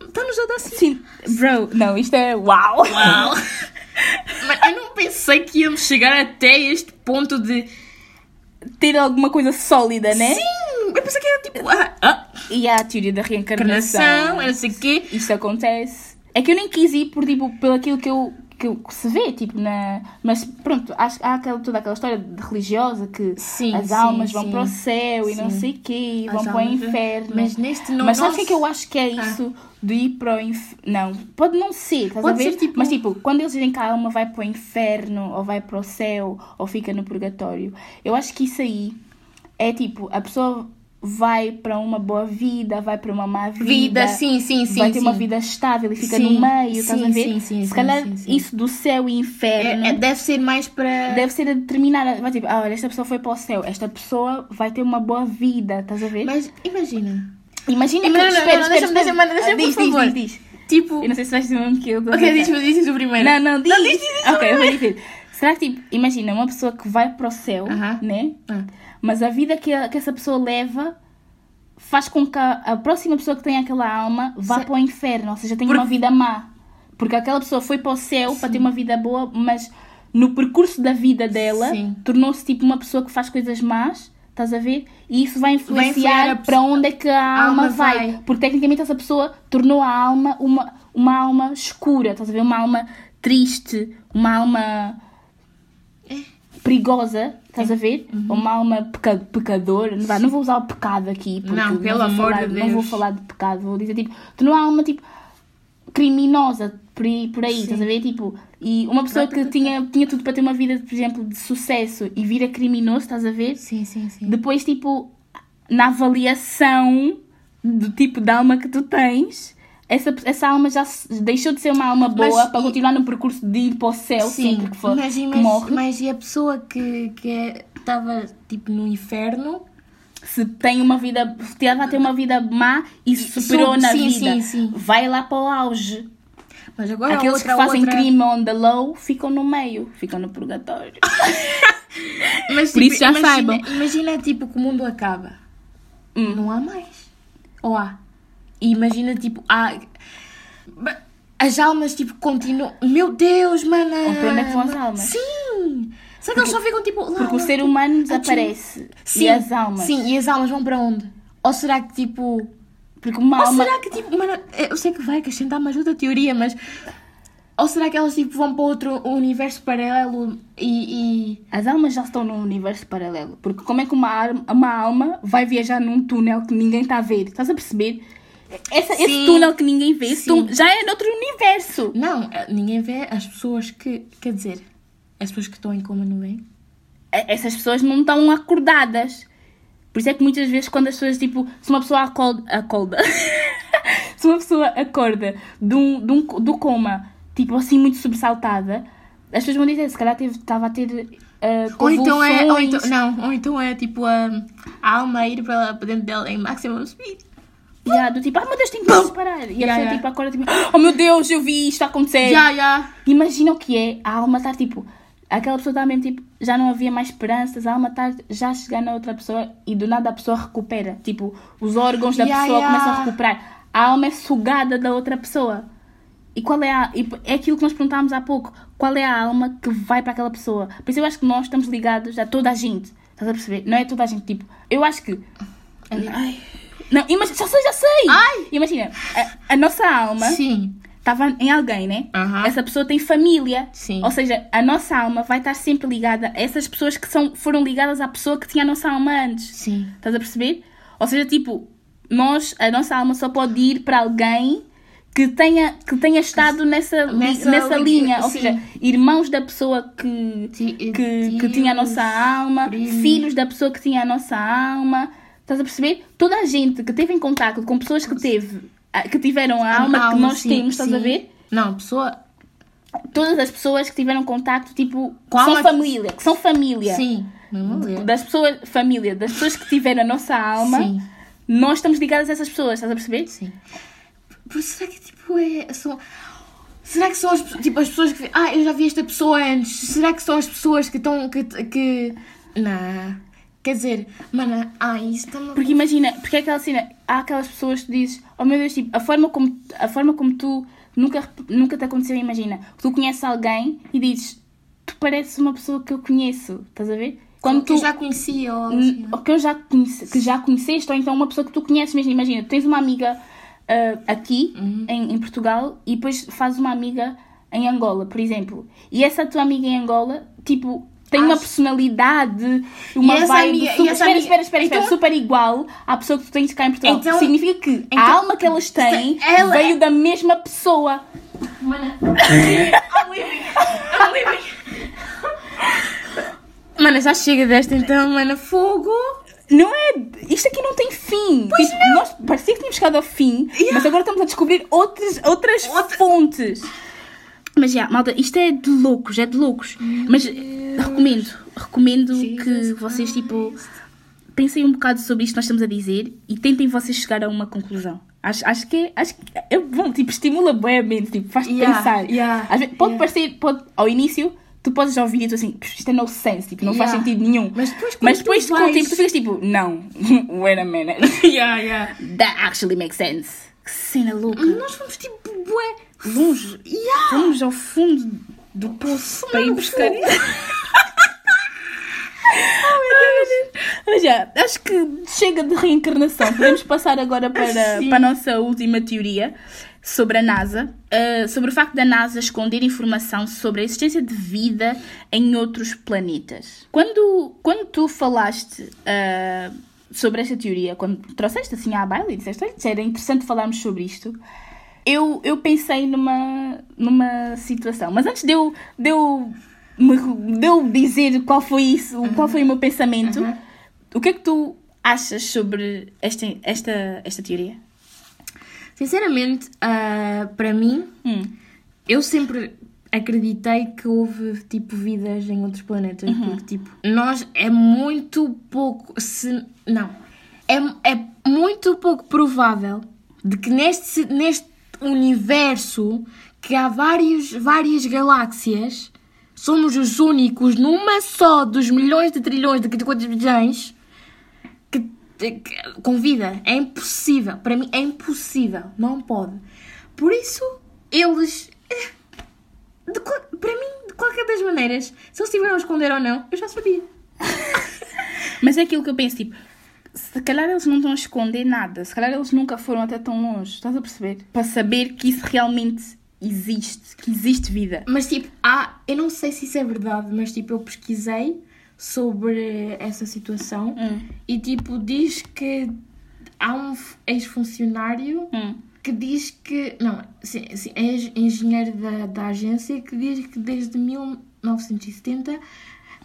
Está-nos a dar assim. sim, bro, não, isto é uau. Uau! Mas eu não pensei que íamos chegar até este ponto de. Ter alguma coisa sólida, né? Sim! Eu pensei que era tipo. Ah, ah, E há a teoria da reencarnação. não sei o quê. Isto acontece. É que eu nem quis ir por, tipo, pelo aquilo que eu que, que se vê, tipo, na... Mas, pronto, acho, há aquela, toda aquela história de religiosa que Sim, as sim, almas vão sim. para o céu e não sei o quê, e As vão para o almas- inferno. Mas neste não Mas sabes o que é que eu acho que é isso de ir para o inferno? Não, pode não ser, estás Pode a ver? ser, tipo- Mas tipo, quando eles dizem que a alma vai para o inferno, ou vai para o céu, ou fica no purgatório, eu acho que isso aí é tipo, a pessoa vai para uma boa vida, vai para uma má vida. Vida, sim, sim, sim. vai ter uma sim. vida estável e fica Sim, no meio, estás a ver? sim, sim, Se calhar isso do céu e inferno É- é- deve ser mais para. deve ser a determinar. Vai tipo, ah, olha, esta pessoa foi para o céu, esta pessoa vai ter uma boa vida, estás a ver? Mas imagina. Imagina que. Não, não, não, espera, não, espera, deixa-me- deixa-me- deixa-me, Ah, diz, por diz, favor. diz, diz. Tipo. Eu não sei se vais dizer o mesmo que eu. Ok, diz-me diz o primeiro. Não, não, diz. Não, diz, diz, diz ok, eu vou dizer. Será que, tipo, imagina uma pessoa que vai para o céu, Aham. né? Ah. Mas a vida que, a- que essa pessoa leva faz com que a, a próxima pessoa que tem aquela alma vá Se- para o inferno, ou seja, tenha Porque- uma vida má. Porque aquela pessoa foi para o céu para ter uma vida boa, mas no percurso da vida dela Sim. tornou-se tipo uma pessoa que faz coisas más, estás a ver? E isso vai influenciar a para onde é que a, alma, alma vai. vai. Porque tecnicamente essa pessoa tornou a alma uma, uma alma escura, estás a ver? Uma alma triste, uma alma perigosa, estás a ver? Uhum. Uma alma peca, pecadora. Não, não vou usar o pecado aqui, porque Não, pelo vou amor falar, de Não vou Deus. falar de pecado, vou dizer tipo, tornou a alma tipo criminosa por aí, por aí estás a ver? Tipo, e uma pessoa que tinha, tinha tudo para ter uma vida, por exemplo, de sucesso e vira criminoso, estás a ver? Sim, sim, sim. Depois, tipo, na avaliação do tipo de alma que tu tens, essa, essa alma já deixou de ser uma alma boa Mas para continuar no percurso de ir para o céu sempre que, for, mas, que mas, morre. mas e a pessoa que que estava tipo no inferno? Se tem uma vida, se ela vai ter uma vida má e se superou Sim, na sim, vida, sim, sim. vai lá para o auge. Mas agora Aqueles outra, que fazem outra... crime on the low ficam no meio, ficam no purgatório. Mas, Por tipo, isso já imagina, saibam. Imagina tipo que o mundo acaba. Hum. Não há mais. Ou há? E imagina tipo, há. As almas tipo continuam. Meu Deus, mana! Ou para onde é que vão as almas? Sim! Será que eles só ficam tipo. Lá, Porque o ser humano a desaparece. Sim, e as almas. Sim, e as almas vão para onde? Ou será que tipo. Porque uma Ou alma. será que tipo. Mano, eu sei que vai acrescentar mais outra teoria, mas. Ou será que elas tipo vão para outro universo paralelo e. e... As almas já estão num universo paralelo. Porque como é que uma, uma alma vai viajar num túnel que ninguém está a ver? Estás a perceber? Essa- esse túnel que ninguém vê esse Sim. túnel já é noutro universo. Não, eh, ninguém vê as pessoas que. Quer dizer, as pessoas que estão em coma não vêm? E- Essas pessoas não estão acordadas. Por isso é que muitas vezes quando as pessoas, tipo, se uma pessoa acorda, acorda se uma pessoa acorda de um, de um, do coma, tipo assim, muito sobressaltada, as pessoas vão dizer, se calhar estava a ter uh, Ou então é. Ou então, não, ou então é tipo a, a alma ir para, para dentro dela em maximum speed. Yeah, do tipo, ah meu Deus, tenho que me separar. E a Yeah, pessoa yeah. tipo acorda tipo, oh meu Deus, eu vi isto a acontecer. Já, já. Imagina o que é a alma estar tipo, aquela pessoa está mesmo tipo, já não havia mais esperanças, a alma está já a chegar na outra pessoa e do nada a pessoa recupera. Tipo, os órgãos da Yeah, pessoa yeah. começam a recuperar. A alma é sugada da outra pessoa. E qual é a. e É aquilo que nós perguntámos há pouco. Qual é a alma que vai para aquela pessoa? Por isso eu acho que nós estamos ligados a toda a gente. Estás a perceber? Não é toda a gente. Tipo, eu acho que. Ai. Não, imagina, já sei, já sei! Ai! Imagina, a, a nossa alma Sim. estava em alguém, né? Aham. Essa pessoa tem família. Sim. Ou seja, a nossa alma vai estar sempre ligada a essas pessoas que são, foram ligadas à pessoa que tinha a nossa alma antes. Sim. Estás a perceber? Ou seja, tipo, nós, a nossa alma só pode ir para alguém que tenha, que tenha estado nessa, Nessa nessa, li- linha. Ou seja, irmãos da pessoa que, que, que tinha a nossa alma, filhos da pessoa que tinha a nossa alma. Estás a perceber? Toda a gente que teve em contato com pessoas que teve a- que tiveram a alma que nós sim, temos, estás a sim. ver? Não, pessoa. Todas as pessoas que tiveram contacto, tipo, Com são alma- família, que são família. Sim. Das pessoas, família, das pessoas que tiveram a nossa alma, Sim. nós estamos ligadas a essas pessoas, estás a perceber? Sim. Por será que tipo é. São... Será que são as, tipo, as pessoas que. Ah, eu já vi esta pessoa antes. Será que são as pessoas que estão. que. que... Não. Quer dizer, mana, ah, isso está-me. Porque imagina, porque é aquela cena, há aquelas pessoas que tu dizes, oh meu Deus, tipo, a forma como, a forma como tu nunca, nunca te aconteceu, imagina, que tu conheces alguém e dizes, tu pareces uma pessoa que eu conheço, estás a ver? Quando tu já conhecia ou assim, Ou que eu já conhece, que já conheceste, ou então uma pessoa que tu conheces mesmo. Imagina, tu tens uma amiga ah, aqui Uhum. em, em Portugal e depois fazes uma amiga em Angola, por exemplo. E essa tua amiga em Angola, tipo, tem uma Acho- personalidade, uma vibe amiga- super, espera, amiga- espera, espera, espera, Então- super igual à pessoa que tu tens cá em Portugal. Então- Significa que a então- alma que elas têm ela veio é- da mesma pessoa. Mana. I'm leaving. I'm leaving. Mana, já chega desta então, mana. Fogo. Não é. Isto aqui não tem fim. Tipo, Nós parecia que tínhamos chegado ao fim, mas agora estamos a descobrir outras, outras Outra- fontes. Mas já, malta, isto é de loucos, é de loucos. Mas eh, recomendo, recomendo que Jesus vocês, tipo, pensem um bocado sobre isto que nós estamos a dizer e tentem vocês chegar a uma conclusão. Acho, acho que é, acho que é bom, tipo, estimula bem a mente, tipo, faz-te Yeah, pensar. yeah, Às vezes, pode yeah. parecer, pode, ao início, tu podes ouvir e tu assim, "Pff, isto é no sense, tipo, não faz Yeah. sentido nenhum. Mas depois, Mas depois tu com o tempo vais- tu ficas tipo, não, wait a minute, Yeah, yeah. that actually makes sense. Que cena louca. Nós fomos tipo, bué. Vamos, Yeah. vamos ao fundo do poço para ir buscar. fundo. Mas já, acho que chega de reencarnação. Podemos passar agora para, Sim. para a nossa última teoria sobre a NASA. Uh, sobre o facto da NASA esconder informação sobre a existência de vida em outros planetas. Quando, quando tu falaste uh, sobre esta teoria, quando trouxeste assim à baila e disseste "Olha, era interessante falarmos sobre isto, eu, eu pensei numa, numa situação. Mas antes de eu, de eu, me- de eu dizer qual foi isso, qual foi o meu pensamento, Uhum. o que é que tu achas sobre esta, esta, esta teoria? Sinceramente, ah, para mim, Hum. eu sempre acreditei que houve tipo vidas em outros planetas porque tipo nós é muito pouco se não é, é muito pouco provável de que neste neste universo que há vários várias galáxias somos os únicos numa só dos milhões de trilhões de quantos que, que- com vida. É impossível. Para mim é impossível. Não pode. Por isso, eles. eh, de para mim, de qualquer das maneiras, se eles estiveram a esconder ou não, eu já sabia. Mas é aquilo que eu penso, tipo, se calhar eles não estão a esconder nada, se calhar eles nunca foram até tão longe, estás a perceber? Para saber que isso realmente existe, que existe vida. Mas tipo, há. Eu não sei se isso é verdade, mas tipo, eu pesquisei sobre essa situação Hum. e tipo, diz que há um ex-funcionário Hum. que diz que. Não, sim, sim, é eng- engenheiro da, da agência que diz que desde 1970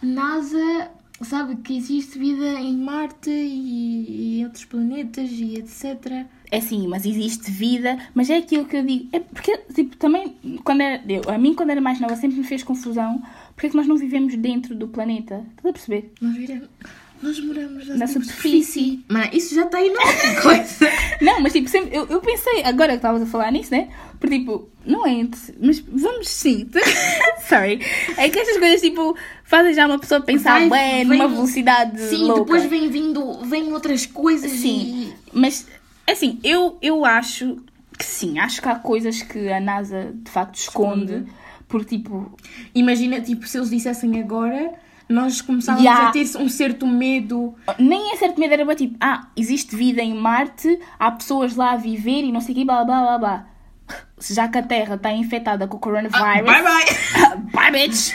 NASA sabe que existe vida em Marte e, e em outros planetas e etc. É sim, mas existe vida, mas é aquilo que eu digo. É porque, tipo, também, quando era, eu, a mim, quando era mais nova, sempre me fez confusão porque é que nós não vivemos dentro do planeta. Estás a perceber? Nós, viramos, nós moramos na, Na superfície. Mas isso já está aí noutra coisa. Não, mas tipo, sempre, eu, eu pensei, agora que estavas a falar nisso, né? Porque tipo, não é. Mas vamos sim. Sorry. É que estas coisas, tipo, fazem já uma pessoa pensar Vai, bem vem- numa velocidade. Sim, louca. depois vem vindo, vem outras coisas Sim, mas assim, eu, eu acho que sim, acho que há coisas que a NASA de facto esconde, Esconde. porque tipo, e imagina, tipo, se eles dissessem agora, nós começávamos Ya. a ter um certo medo. nem é certo medo, era bem tipo, ah, existe vida em Marte, há pessoas lá a viver e não sei o quê, blá blá blá blá. Já que a Terra está infectada com o coronavirus, Ah, bye bye! bye bitch,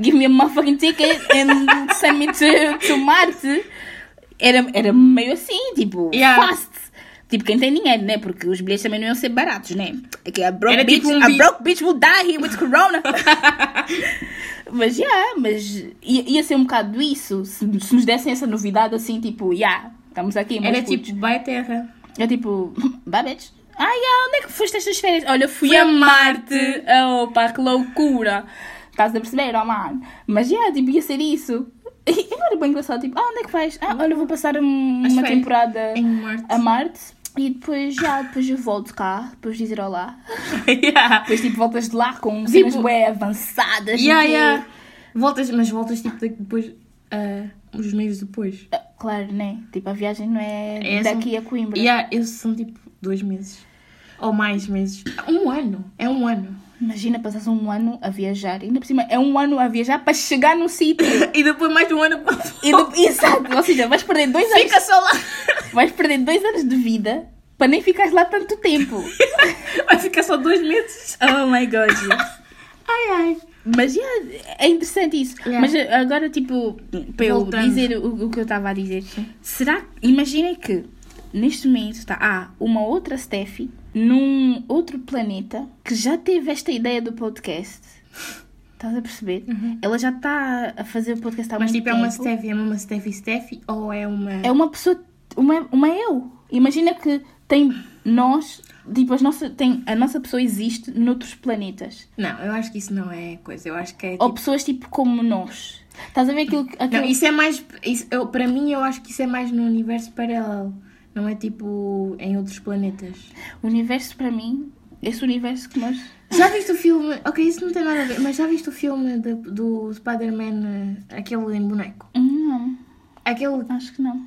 give me a motherfucking ticket and send me to, to Marte. Era, era meio assim, tipo, Yeah. fast. Tipo, quem tem dinheiro, né? Porque os bilhetes também não iam ser baratos, né? Aqui, a broke, Era bitch, tipo um a broke bitch will die here with corona. mas, yeah, mas ia, ia ser um bocado isso. Se, se nos dessem essa novidade assim, tipo, yeah, estamos aqui, Era putos. tipo, vai terra. É tipo, bye bitch. Ah, yeah, onde é que foste estas férias? Olha, fui, Fui a a Marte. Opa, que loucura. Estás a perceber, oh mano? Mas, yeah, tipo, ia ser isso. E não era bem engraçado, tipo, ah, onde é que vais? Ah, olha, vou passar um- uma temporada Em Marte. a Marte. E depois, já, depois eu volto cá, depois dizer olá. yeah. Depois, tipo, voltas de lá com cenas Tipo- bué avançadas. Yeah, yeah. Voltas, mas voltas tipo depois, ah, uns meses depois. Ah, Claro, né? Tipo, a viagem não é, É, são- daqui a Coimbra. Yeah, esses são tipo dois meses. Ou mais meses. Um ano. É um ano. Imagina passares um ano a viajar. Ainda por cima, é um ano a viajar para chegar no sítio. E depois mais um ano para E Exato. Ou seja, vais perder dois anos. Fica só lá. Vais perder dois anos de vida para nem ficares lá tanto tempo. Vai ficar só dois meses. Oh my god. Ai, ai. Mas yeah, é interessante isso. Yeah. Mas agora, tipo, para eu dizer o, o que eu estava a dizer, será que. Imaginem que neste momento está há uma outra Steffi num outro planeta que já teve esta ideia do podcast. Estás a perceber? Ela já está a fazer o podcast há Mas muito tipo, é uma tempo. Steffi, é uma Steffi Steffi ou é uma. É uma pessoa, uma, uma eu. Imagina que tem nós, tipo, as nossa, tem, a nossa pessoa existe noutros planetas. Não, eu acho que isso não é coisa. Eu acho que é. Ou Tipo... pessoas tipo como nós. Estás a ver aquilo, que- Não, aquilo isso é mais. Isso, eu, para mim, eu acho que isso é mais no universo paralelo. Não é tipo em outros planetas. O universo para mim, esse universo que nós. Já viste o filme? Ok, isso não tem nada a ver, mas já viste o filme de- do Spider-Man, eh, aquele em boneco? Não, Aquele acho que não.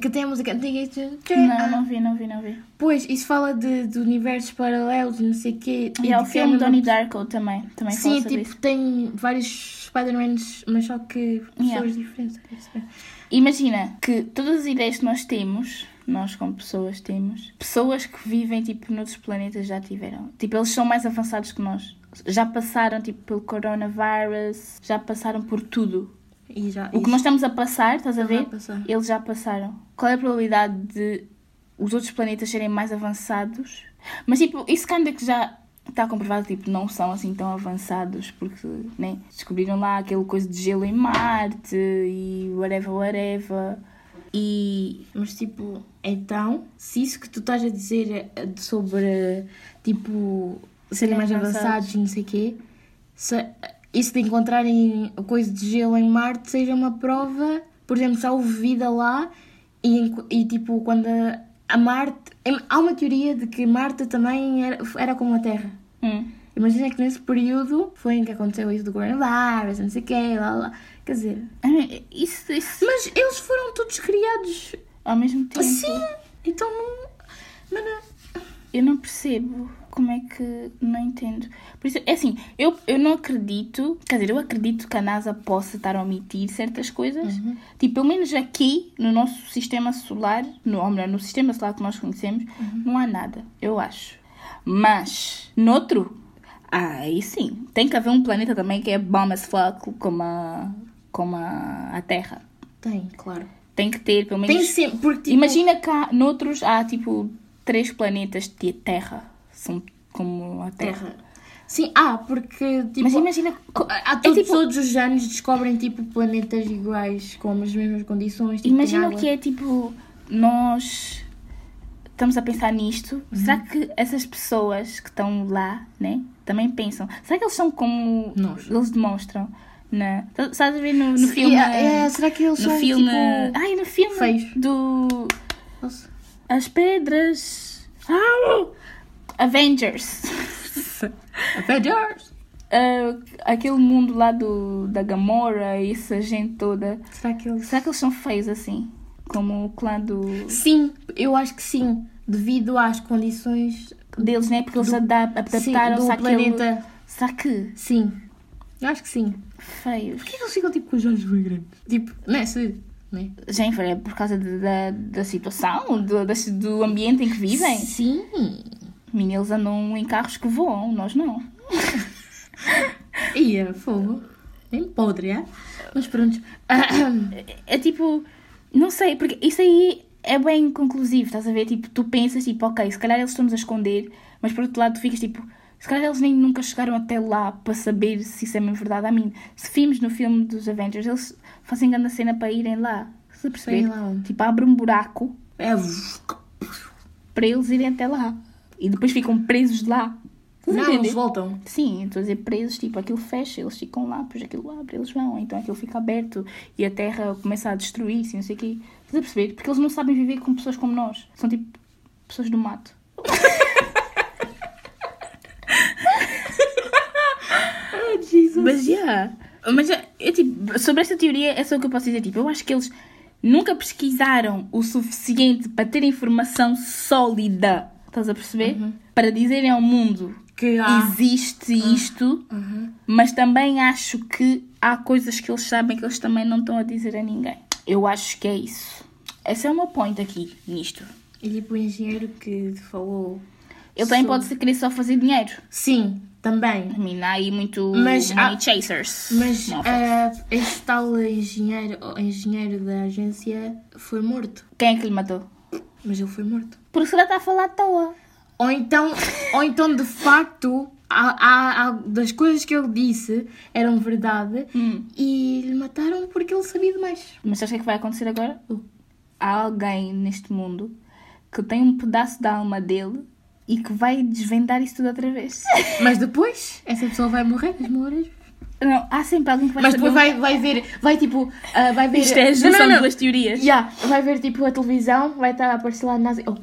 que tem a música antiga e tu- Não, não vi, não vi, não vi. Pois, isso fala de, de universos paralelos e não sei o quê. E há o filme é Donnie Darko também. Também Sim, tipo, isso. tem vários Spider-Mans, mas só que pessoas Yeah. diferentes. Imagina que todas as ideias que nós temos, nós como pessoas temos, pessoas que vivem tipo noutros planetas já tiveram. Tipo, eles são mais avançados que nós. Já passaram tipo pelo coronavirus, já passaram por tudo. E já, O que nós estamos a passar, estás a ver? Eles já passaram. Qual é a probabilidade de os outros planetas serem mais avançados? Mas tipo, isso ainda que já está comprovado, tipo, não são assim tão avançados, porque, né? Descobriram lá aquele coisa de gelo em Marte e whatever, whatever. E Mas tipo, então, se isso que tu estás a dizer de- sobre, tipo, serem mais avançados. e não sei o quê, se, isso de encontrarem coisa de gelo em Marte seja uma prova, por exemplo, já houve vida lá e, e tipo, quando a, a Marte... Há uma teoria de que Marte também era, era como a Terra. hum, Imagina que nesse período foi em que aconteceu isso do coronavirus, não sei o quê, lá, lá. Quer dizer... é, isso, isso Mas eles foram todos criados ao mesmo tempo. Sim, então não. Mas não- Eu não percebo como é que não entendo. Por isso, é assim, eu, eu não acredito, quer dizer, eu acredito que a NASA possa estar a omitir certas coisas. Tipo, pelo menos aqui no nosso sistema solar, no, ou melhor, no sistema solar que nós conhecemos, não há nada, eu acho. Mas, noutro, aí sim, tem que haver um planeta também que é bom as fuck, como a, como a, a Terra. Tem, claro. Tem que ter, pelo menos. Tem sempre. Porque, tipo, Imagina que há, noutros há tipo três planetas de Terra. São como a Terra. Terra. Sim, ah, porque. Tipo, Mas imagina. co- Há é todos, tipo- todos os anos descobrem tipo planetas iguais, com as mesmas condições. Tipo, Imagina o que é tipo. Nós estamos a pensar nisto. Será que essas pessoas que estão lá, né? Também pensam. Será que eles são como Nós. eles demonstram? Na, Estás a ver no, no Sim, filme. é, é, será que eles no são filme. tipo. Ai, no filme feios? do. Nossa. As pedras. Ah! Avengers. Avengers! Ah, aquele mundo lá do, da Gamora e essa gente toda. Será que eles. Será que eles são feios assim? Como o clã do, Sim, eu acho que sim. Devido às condições deles, né? Porque eles adaptaram-se àquele... planeta. Será que Sim. Eu acho que sim. Feios? Por que eles ficam tipo com os olhos bem grandes? Tipo, né? Se, né? Jennifer, é por causa de- da, da situação, do, da- do ambiente em que vivem? Sim. Menina, eles andam em carros que voam, nós não. Ia, fogo. Nem podre, é? Mas pronto. É, é tipo, não sei, porque isso aí é bem conclusivo, estás a ver? Tipo, tu pensas, tipo, ok, se calhar eles estão-nos a esconder, mas por outro lado tu ficas tipo, se calhar eles nem nunca chegaram até lá para saber se isso é mesmo verdade. A mim, se vimos no filme dos Avengers, eles fazem grande cena para irem lá, a perceber? Tipo, abre um buraco É. para eles irem até lá e depois ficam presos lá. A Não, eles voltam. Sim, estou a dizer presos, tipo, aquilo fecha, eles ficam lá, depois aquilo abre, eles vão, então aquilo fica aberto e a terra começa a destruir-se, não sei o quê. Estás a perceber? Porque eles não sabem viver com pessoas como nós. São tipo pessoas do mato. Ai, Jesus. Mas já. Mas já, eu, tipo, sobre esta teoria é só o que eu posso dizer. Tipo, eu acho que eles nunca pesquisaram o suficiente para ter informação sólida estás a perceber? Para dizerem ao mundo Que há. existe isto, Uhum. mas também acho que há coisas que eles sabem que eles também não estão a dizer a ninguém. Eu acho que é isso. Esse é o meu point aqui, nisto. E tipo o engenheiro que falou. Ele também sobre- pode querer só fazer dinheiro. Sim, também. A há aí muito Mas money chasers. Mas Não, ah, este tal engenheiro, engenheiro da agência foi morto. Quem é que lhe matou? Mas ele foi morto. Porque se ela está a falar à toa. Ou então, ou então de facto, há, há- há- das coisas que ele disse eram verdade Hum. e lhe mataram porque ele sabia demais. Mas sabes o que é que vai acontecer agora? Há alguém neste mundo que tem um pedaço da alma dele e que vai desvendar isso tudo outra vez. Mas depois, essa pessoa vai morrer, vai morrer. Não, há sempre alguém que vai Mas depois vai, vai ver, vai tipo, ah, vai ver. Isto é a Não, junção não, de não. duas teorias. Yeah, vai ver tipo a televisão, vai estar a aparecer lá na. Oh,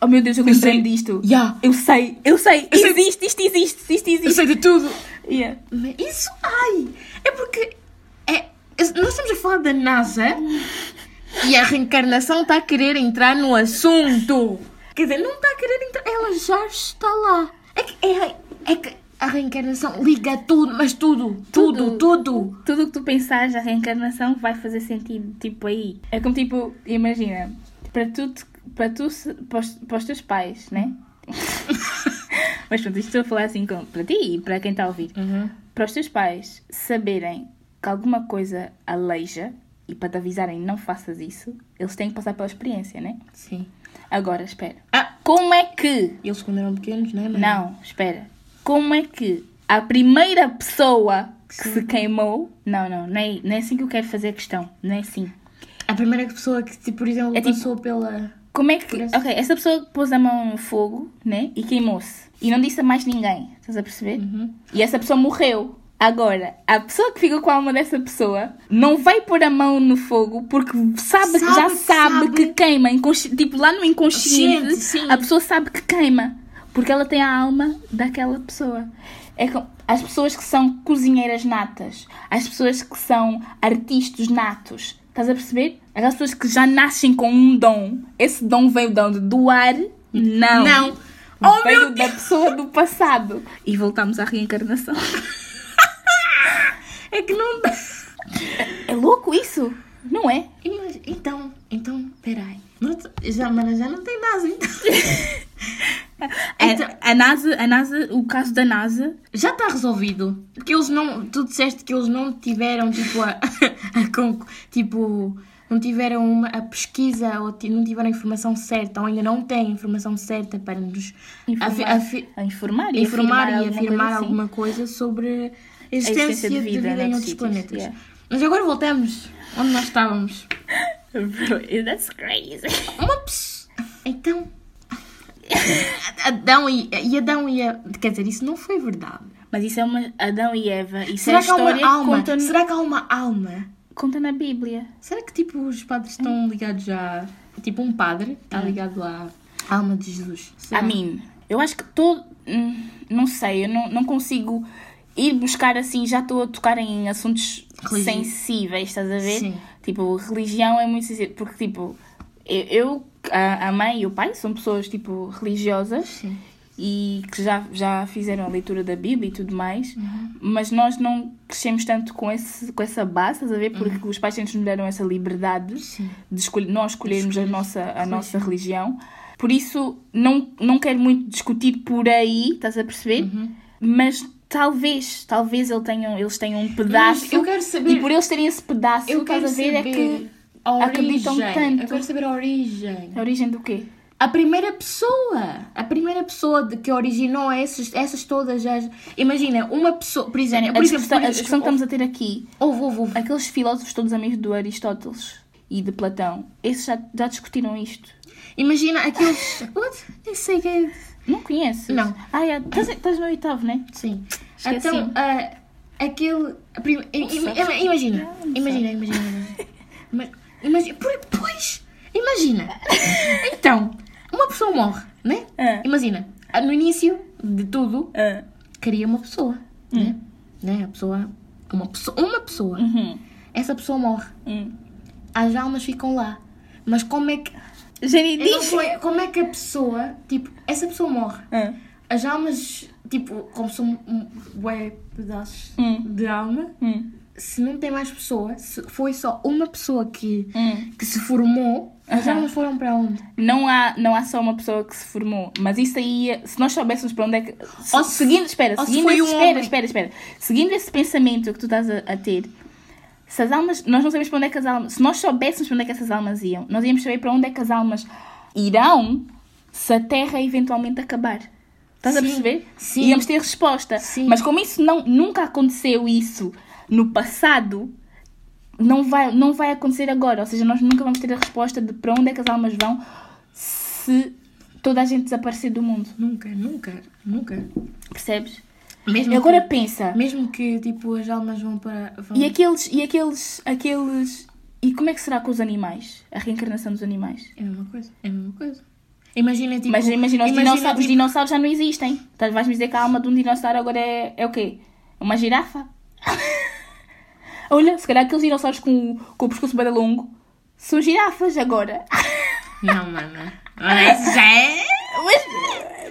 Oh meu Deus, eu lembrei sei. disto. Yeah. Eu sei, eu sei. Eu sei. existe, isto existe, isto existe. eu sei de tudo. Yeah. Mas isso, ai, é porque é, nós estamos a falar da NASA e a reencarnação está a querer entrar no assunto. Quer dizer, não está a querer entrar, ela já está lá. É que, é, é que a reencarnação liga tudo, mas tudo, tudo, tudo. Tudo o que tu pensares, a reencarnação vai fazer sentido, tipo, aí. É como, tipo, imagina, para tu, para tu, para os, para os teus pais, né? Mas pronto, isto estou a falar assim com, para ti e para quem está a ouvir. Para os teus pais saberem que alguma coisa aleija e para te avisarem não faças isso, eles têm que passar pela experiência, né? Sim. Agora, espera. Ah, Como é que eles quando eram pequenos, não é? mãe? não, espera. Como é que a primeira pessoa que se queimou. Não, não, não é, não é assim que eu quero fazer a questão. Não é assim. A primeira pessoa que, tipo, por exemplo, É tipo- passou pela. Como é que. Essa- Ok, essa pessoa pôs a mão no fogo, né? E queimou-se. E não disse a mais ninguém. Estás a perceber? E essa pessoa morreu. Agora, a pessoa que ficou com a alma dessa pessoa não vai pôr a mão no fogo porque sabe, que já Sabe, sabe, sabe. que queima. Tipo, lá no inconsciente, Consciente, sim. a pessoa sabe que queima. Porque ela tem a alma daquela pessoa. É com as pessoas que são cozinheiras natas, as pessoas que são artistas natos. Estás a perceber? Aquelas pessoas que já nascem com um dom. Esse dom veio de onde? Do ar? Não. Não. Oh, veio da pessoa do passado. E voltamos à reencarnação. É que não dá. É louco isso? Não é? Mas, então, então, peraí. Já, mas já não tem NASA, então. Então- A, a NASA, a NASA, o caso da NASA, Já está resolvido. Porque eles não. Tu disseste que eles não tiveram, tipo, a. a tipo. Não tiveram uma, a pesquisa ou não tiveram a informação certa, ou ainda não têm a informação certa para nos afi- informar, afi- a informar e informar afirmar, e alguma afirmar coisa assim. alguma coisa sobre a existência, de vida, em noutros outros sítios, planetas. yeah. Mas agora voltamos onde nós estávamos. Bro, that's crazy. Então. Adão e, e Adão e Eva. Quer dizer, isso não foi verdade. Mas isso é uma Adão e Eva. Isso Será é a que há uma alma? conta, Será que há uma alma? conta na Bíblia. Será que tipo os padres estão ligados a. Tipo um padre está ligado à alma de Jesus? Será? A mim, eu acho que todo. hum, Não sei, eu não, não consigo ir buscar assim. Já estou a tocar em assuntos Religi- sensíveis, estás a ver? Sim. Tipo, religião é muito sensível. Porque, tipo, eu, a, a mãe e o pai são pessoas, tipo, religiosas. Sim. e que já, já fizeram a leitura da Bíblia e tudo mais, mas nós não crescemos tanto com, esse, com essa base, estás a ver? Porque os pais sempre nos deram essa liberdade Sim. de escolher, nós escolhermos a nossa, a nossa religião. Por isso, não, não quero muito discutir por aí, estás a perceber? Uhum. Mas talvez, talvez ele tenham, eles tenham um pedaço. eu quero saber- E por eles terem esse pedaço, Eu quero a ver, é saber que a acreditam tanto. Eu quero saber a origem. A origem do quê? A primeira pessoa. A primeira pessoa de que originou essas, essas todas as. Imagina, uma pessoa. Por exemplo, A por exemplo, discussão, por a discussão que estamos a ter aqui Houve, houve, houve. aqueles filósofos todos amigos do Aristóteles e de Platão, esses já, já discutiram isto. Imagina aqueles. What? Nem sei que é. Não conheces? Não. Ah, é, estás, estás no oitavo, né? Sim. Esqueci. Então, ah, aquele. prim- Imagina. Imagina, imagina, imagina. Mas, imagina. Pois! Imagina. Então, uma pessoa morre, né? Ah. Imagina. ah, No início de tudo, Ah, cria uma pessoa, né? né? A pessoa. Uma pessoa. Uma pessoa. uhum, Essa pessoa morre. hum. As almas ficam lá. Mas como é que. Jenny, diz. como é que a pessoa, tipo, essa pessoa morre. Ah, As almas, tipo, como são um, bué pedaços Hum. de alma, hum, se não tem mais pessoa, se foi só uma pessoa que, hum. que se formou, as almas foram para onde? Não há, não há só uma pessoa que se formou, mas isso aí, se nós soubéssemos para onde é que. se- Ou se- seguindo, espera, se seguindo foi esse, um espera, espera, espera. Seguindo esse pensamento que tu estás a, a ter, se as almas. Nós não sabemos para onde é que as almas. Se nós soubéssemos para onde é que essas almas iam, nós íamos saber para onde é que as almas irão se a Terra eventualmente acabar. Estás a Sim, perceber? sim. Íamos ter resposta. Sim. Mas como isso não, nunca aconteceu isso no passado, não vai, não vai acontecer agora. Ou seja, nós nunca vamos ter a resposta de para onde é que as almas vão se toda a gente desaparecer do mundo. Nunca, nunca, nunca. Percebes? Mesmo E agora que, pensa. mesmo que, tipo, as almas vão para... Vão... E aqueles, e aqueles, aqueles. E como é que será com os animais? A reencarnação dos animais? É a mesma coisa, é a mesma coisa. Imagina, tipo... Mas imagina, os, dinossauros, os tipo, dinossauros já não existem. Então vais-me dizer que a alma de um dinossauro agora é, é o quê? Uma girafa? Olha, se calhar aqueles dinossauros com, com o pescoço bem longo são girafas agora. Não, mana. Já é... Mas,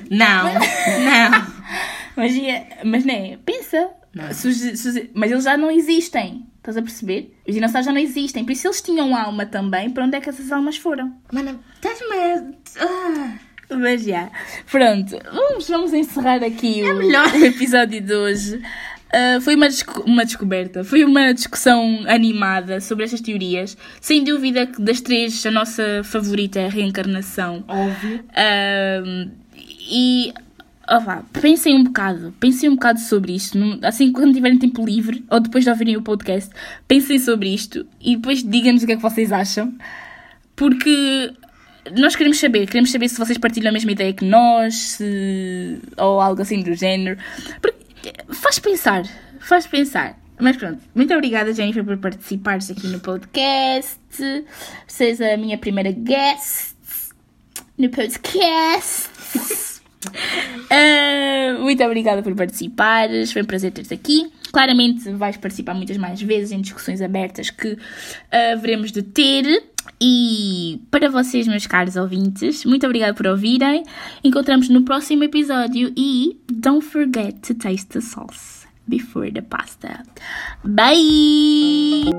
Não, não. Mas, é- mas né, pensa. Se se os- mas eles já não existem. Estás a perceber? Os dinossauros já não existem. Por isso, eles tinham alma também, para onde é que essas almas foram? Mana, estás-me... a- Ah. Mas já. Pronto, vamos, vamos encerrar aqui o, melhor. episódio de hoje. Ah, foi uma, desco- uma descoberta, foi uma discussão animada sobre estas teorias. Sem dúvida que das três, a nossa favorita é a reencarnação. Óbvio. Ahm, e ó vá, pensem um bocado, pensem um bocado sobre isto. Assim, quando tiverem tempo livre, ou depois de ouvirem o podcast, pensem sobre isto e depois digam-nos o que é que vocês acham. Porque nós queremos saber, queremos saber se vocês partilham a mesma ideia que nós, se- ou algo assim do género. Porque faz pensar, faz pensar. Mas pronto, muito obrigada, Jennifer, por participares aqui no podcast. Seis a minha primeira guest no podcast. Ah, muito obrigada por participares, foi um prazer ter-te aqui. Claramente vais participar muitas mais vezes em discussões abertas que ah, veremos de ter. E para vocês, meus caros ouvintes, muito obrigada por ouvirem. Encontramos no próximo episódio e don't forget to taste the sauce before the pasta. Bye!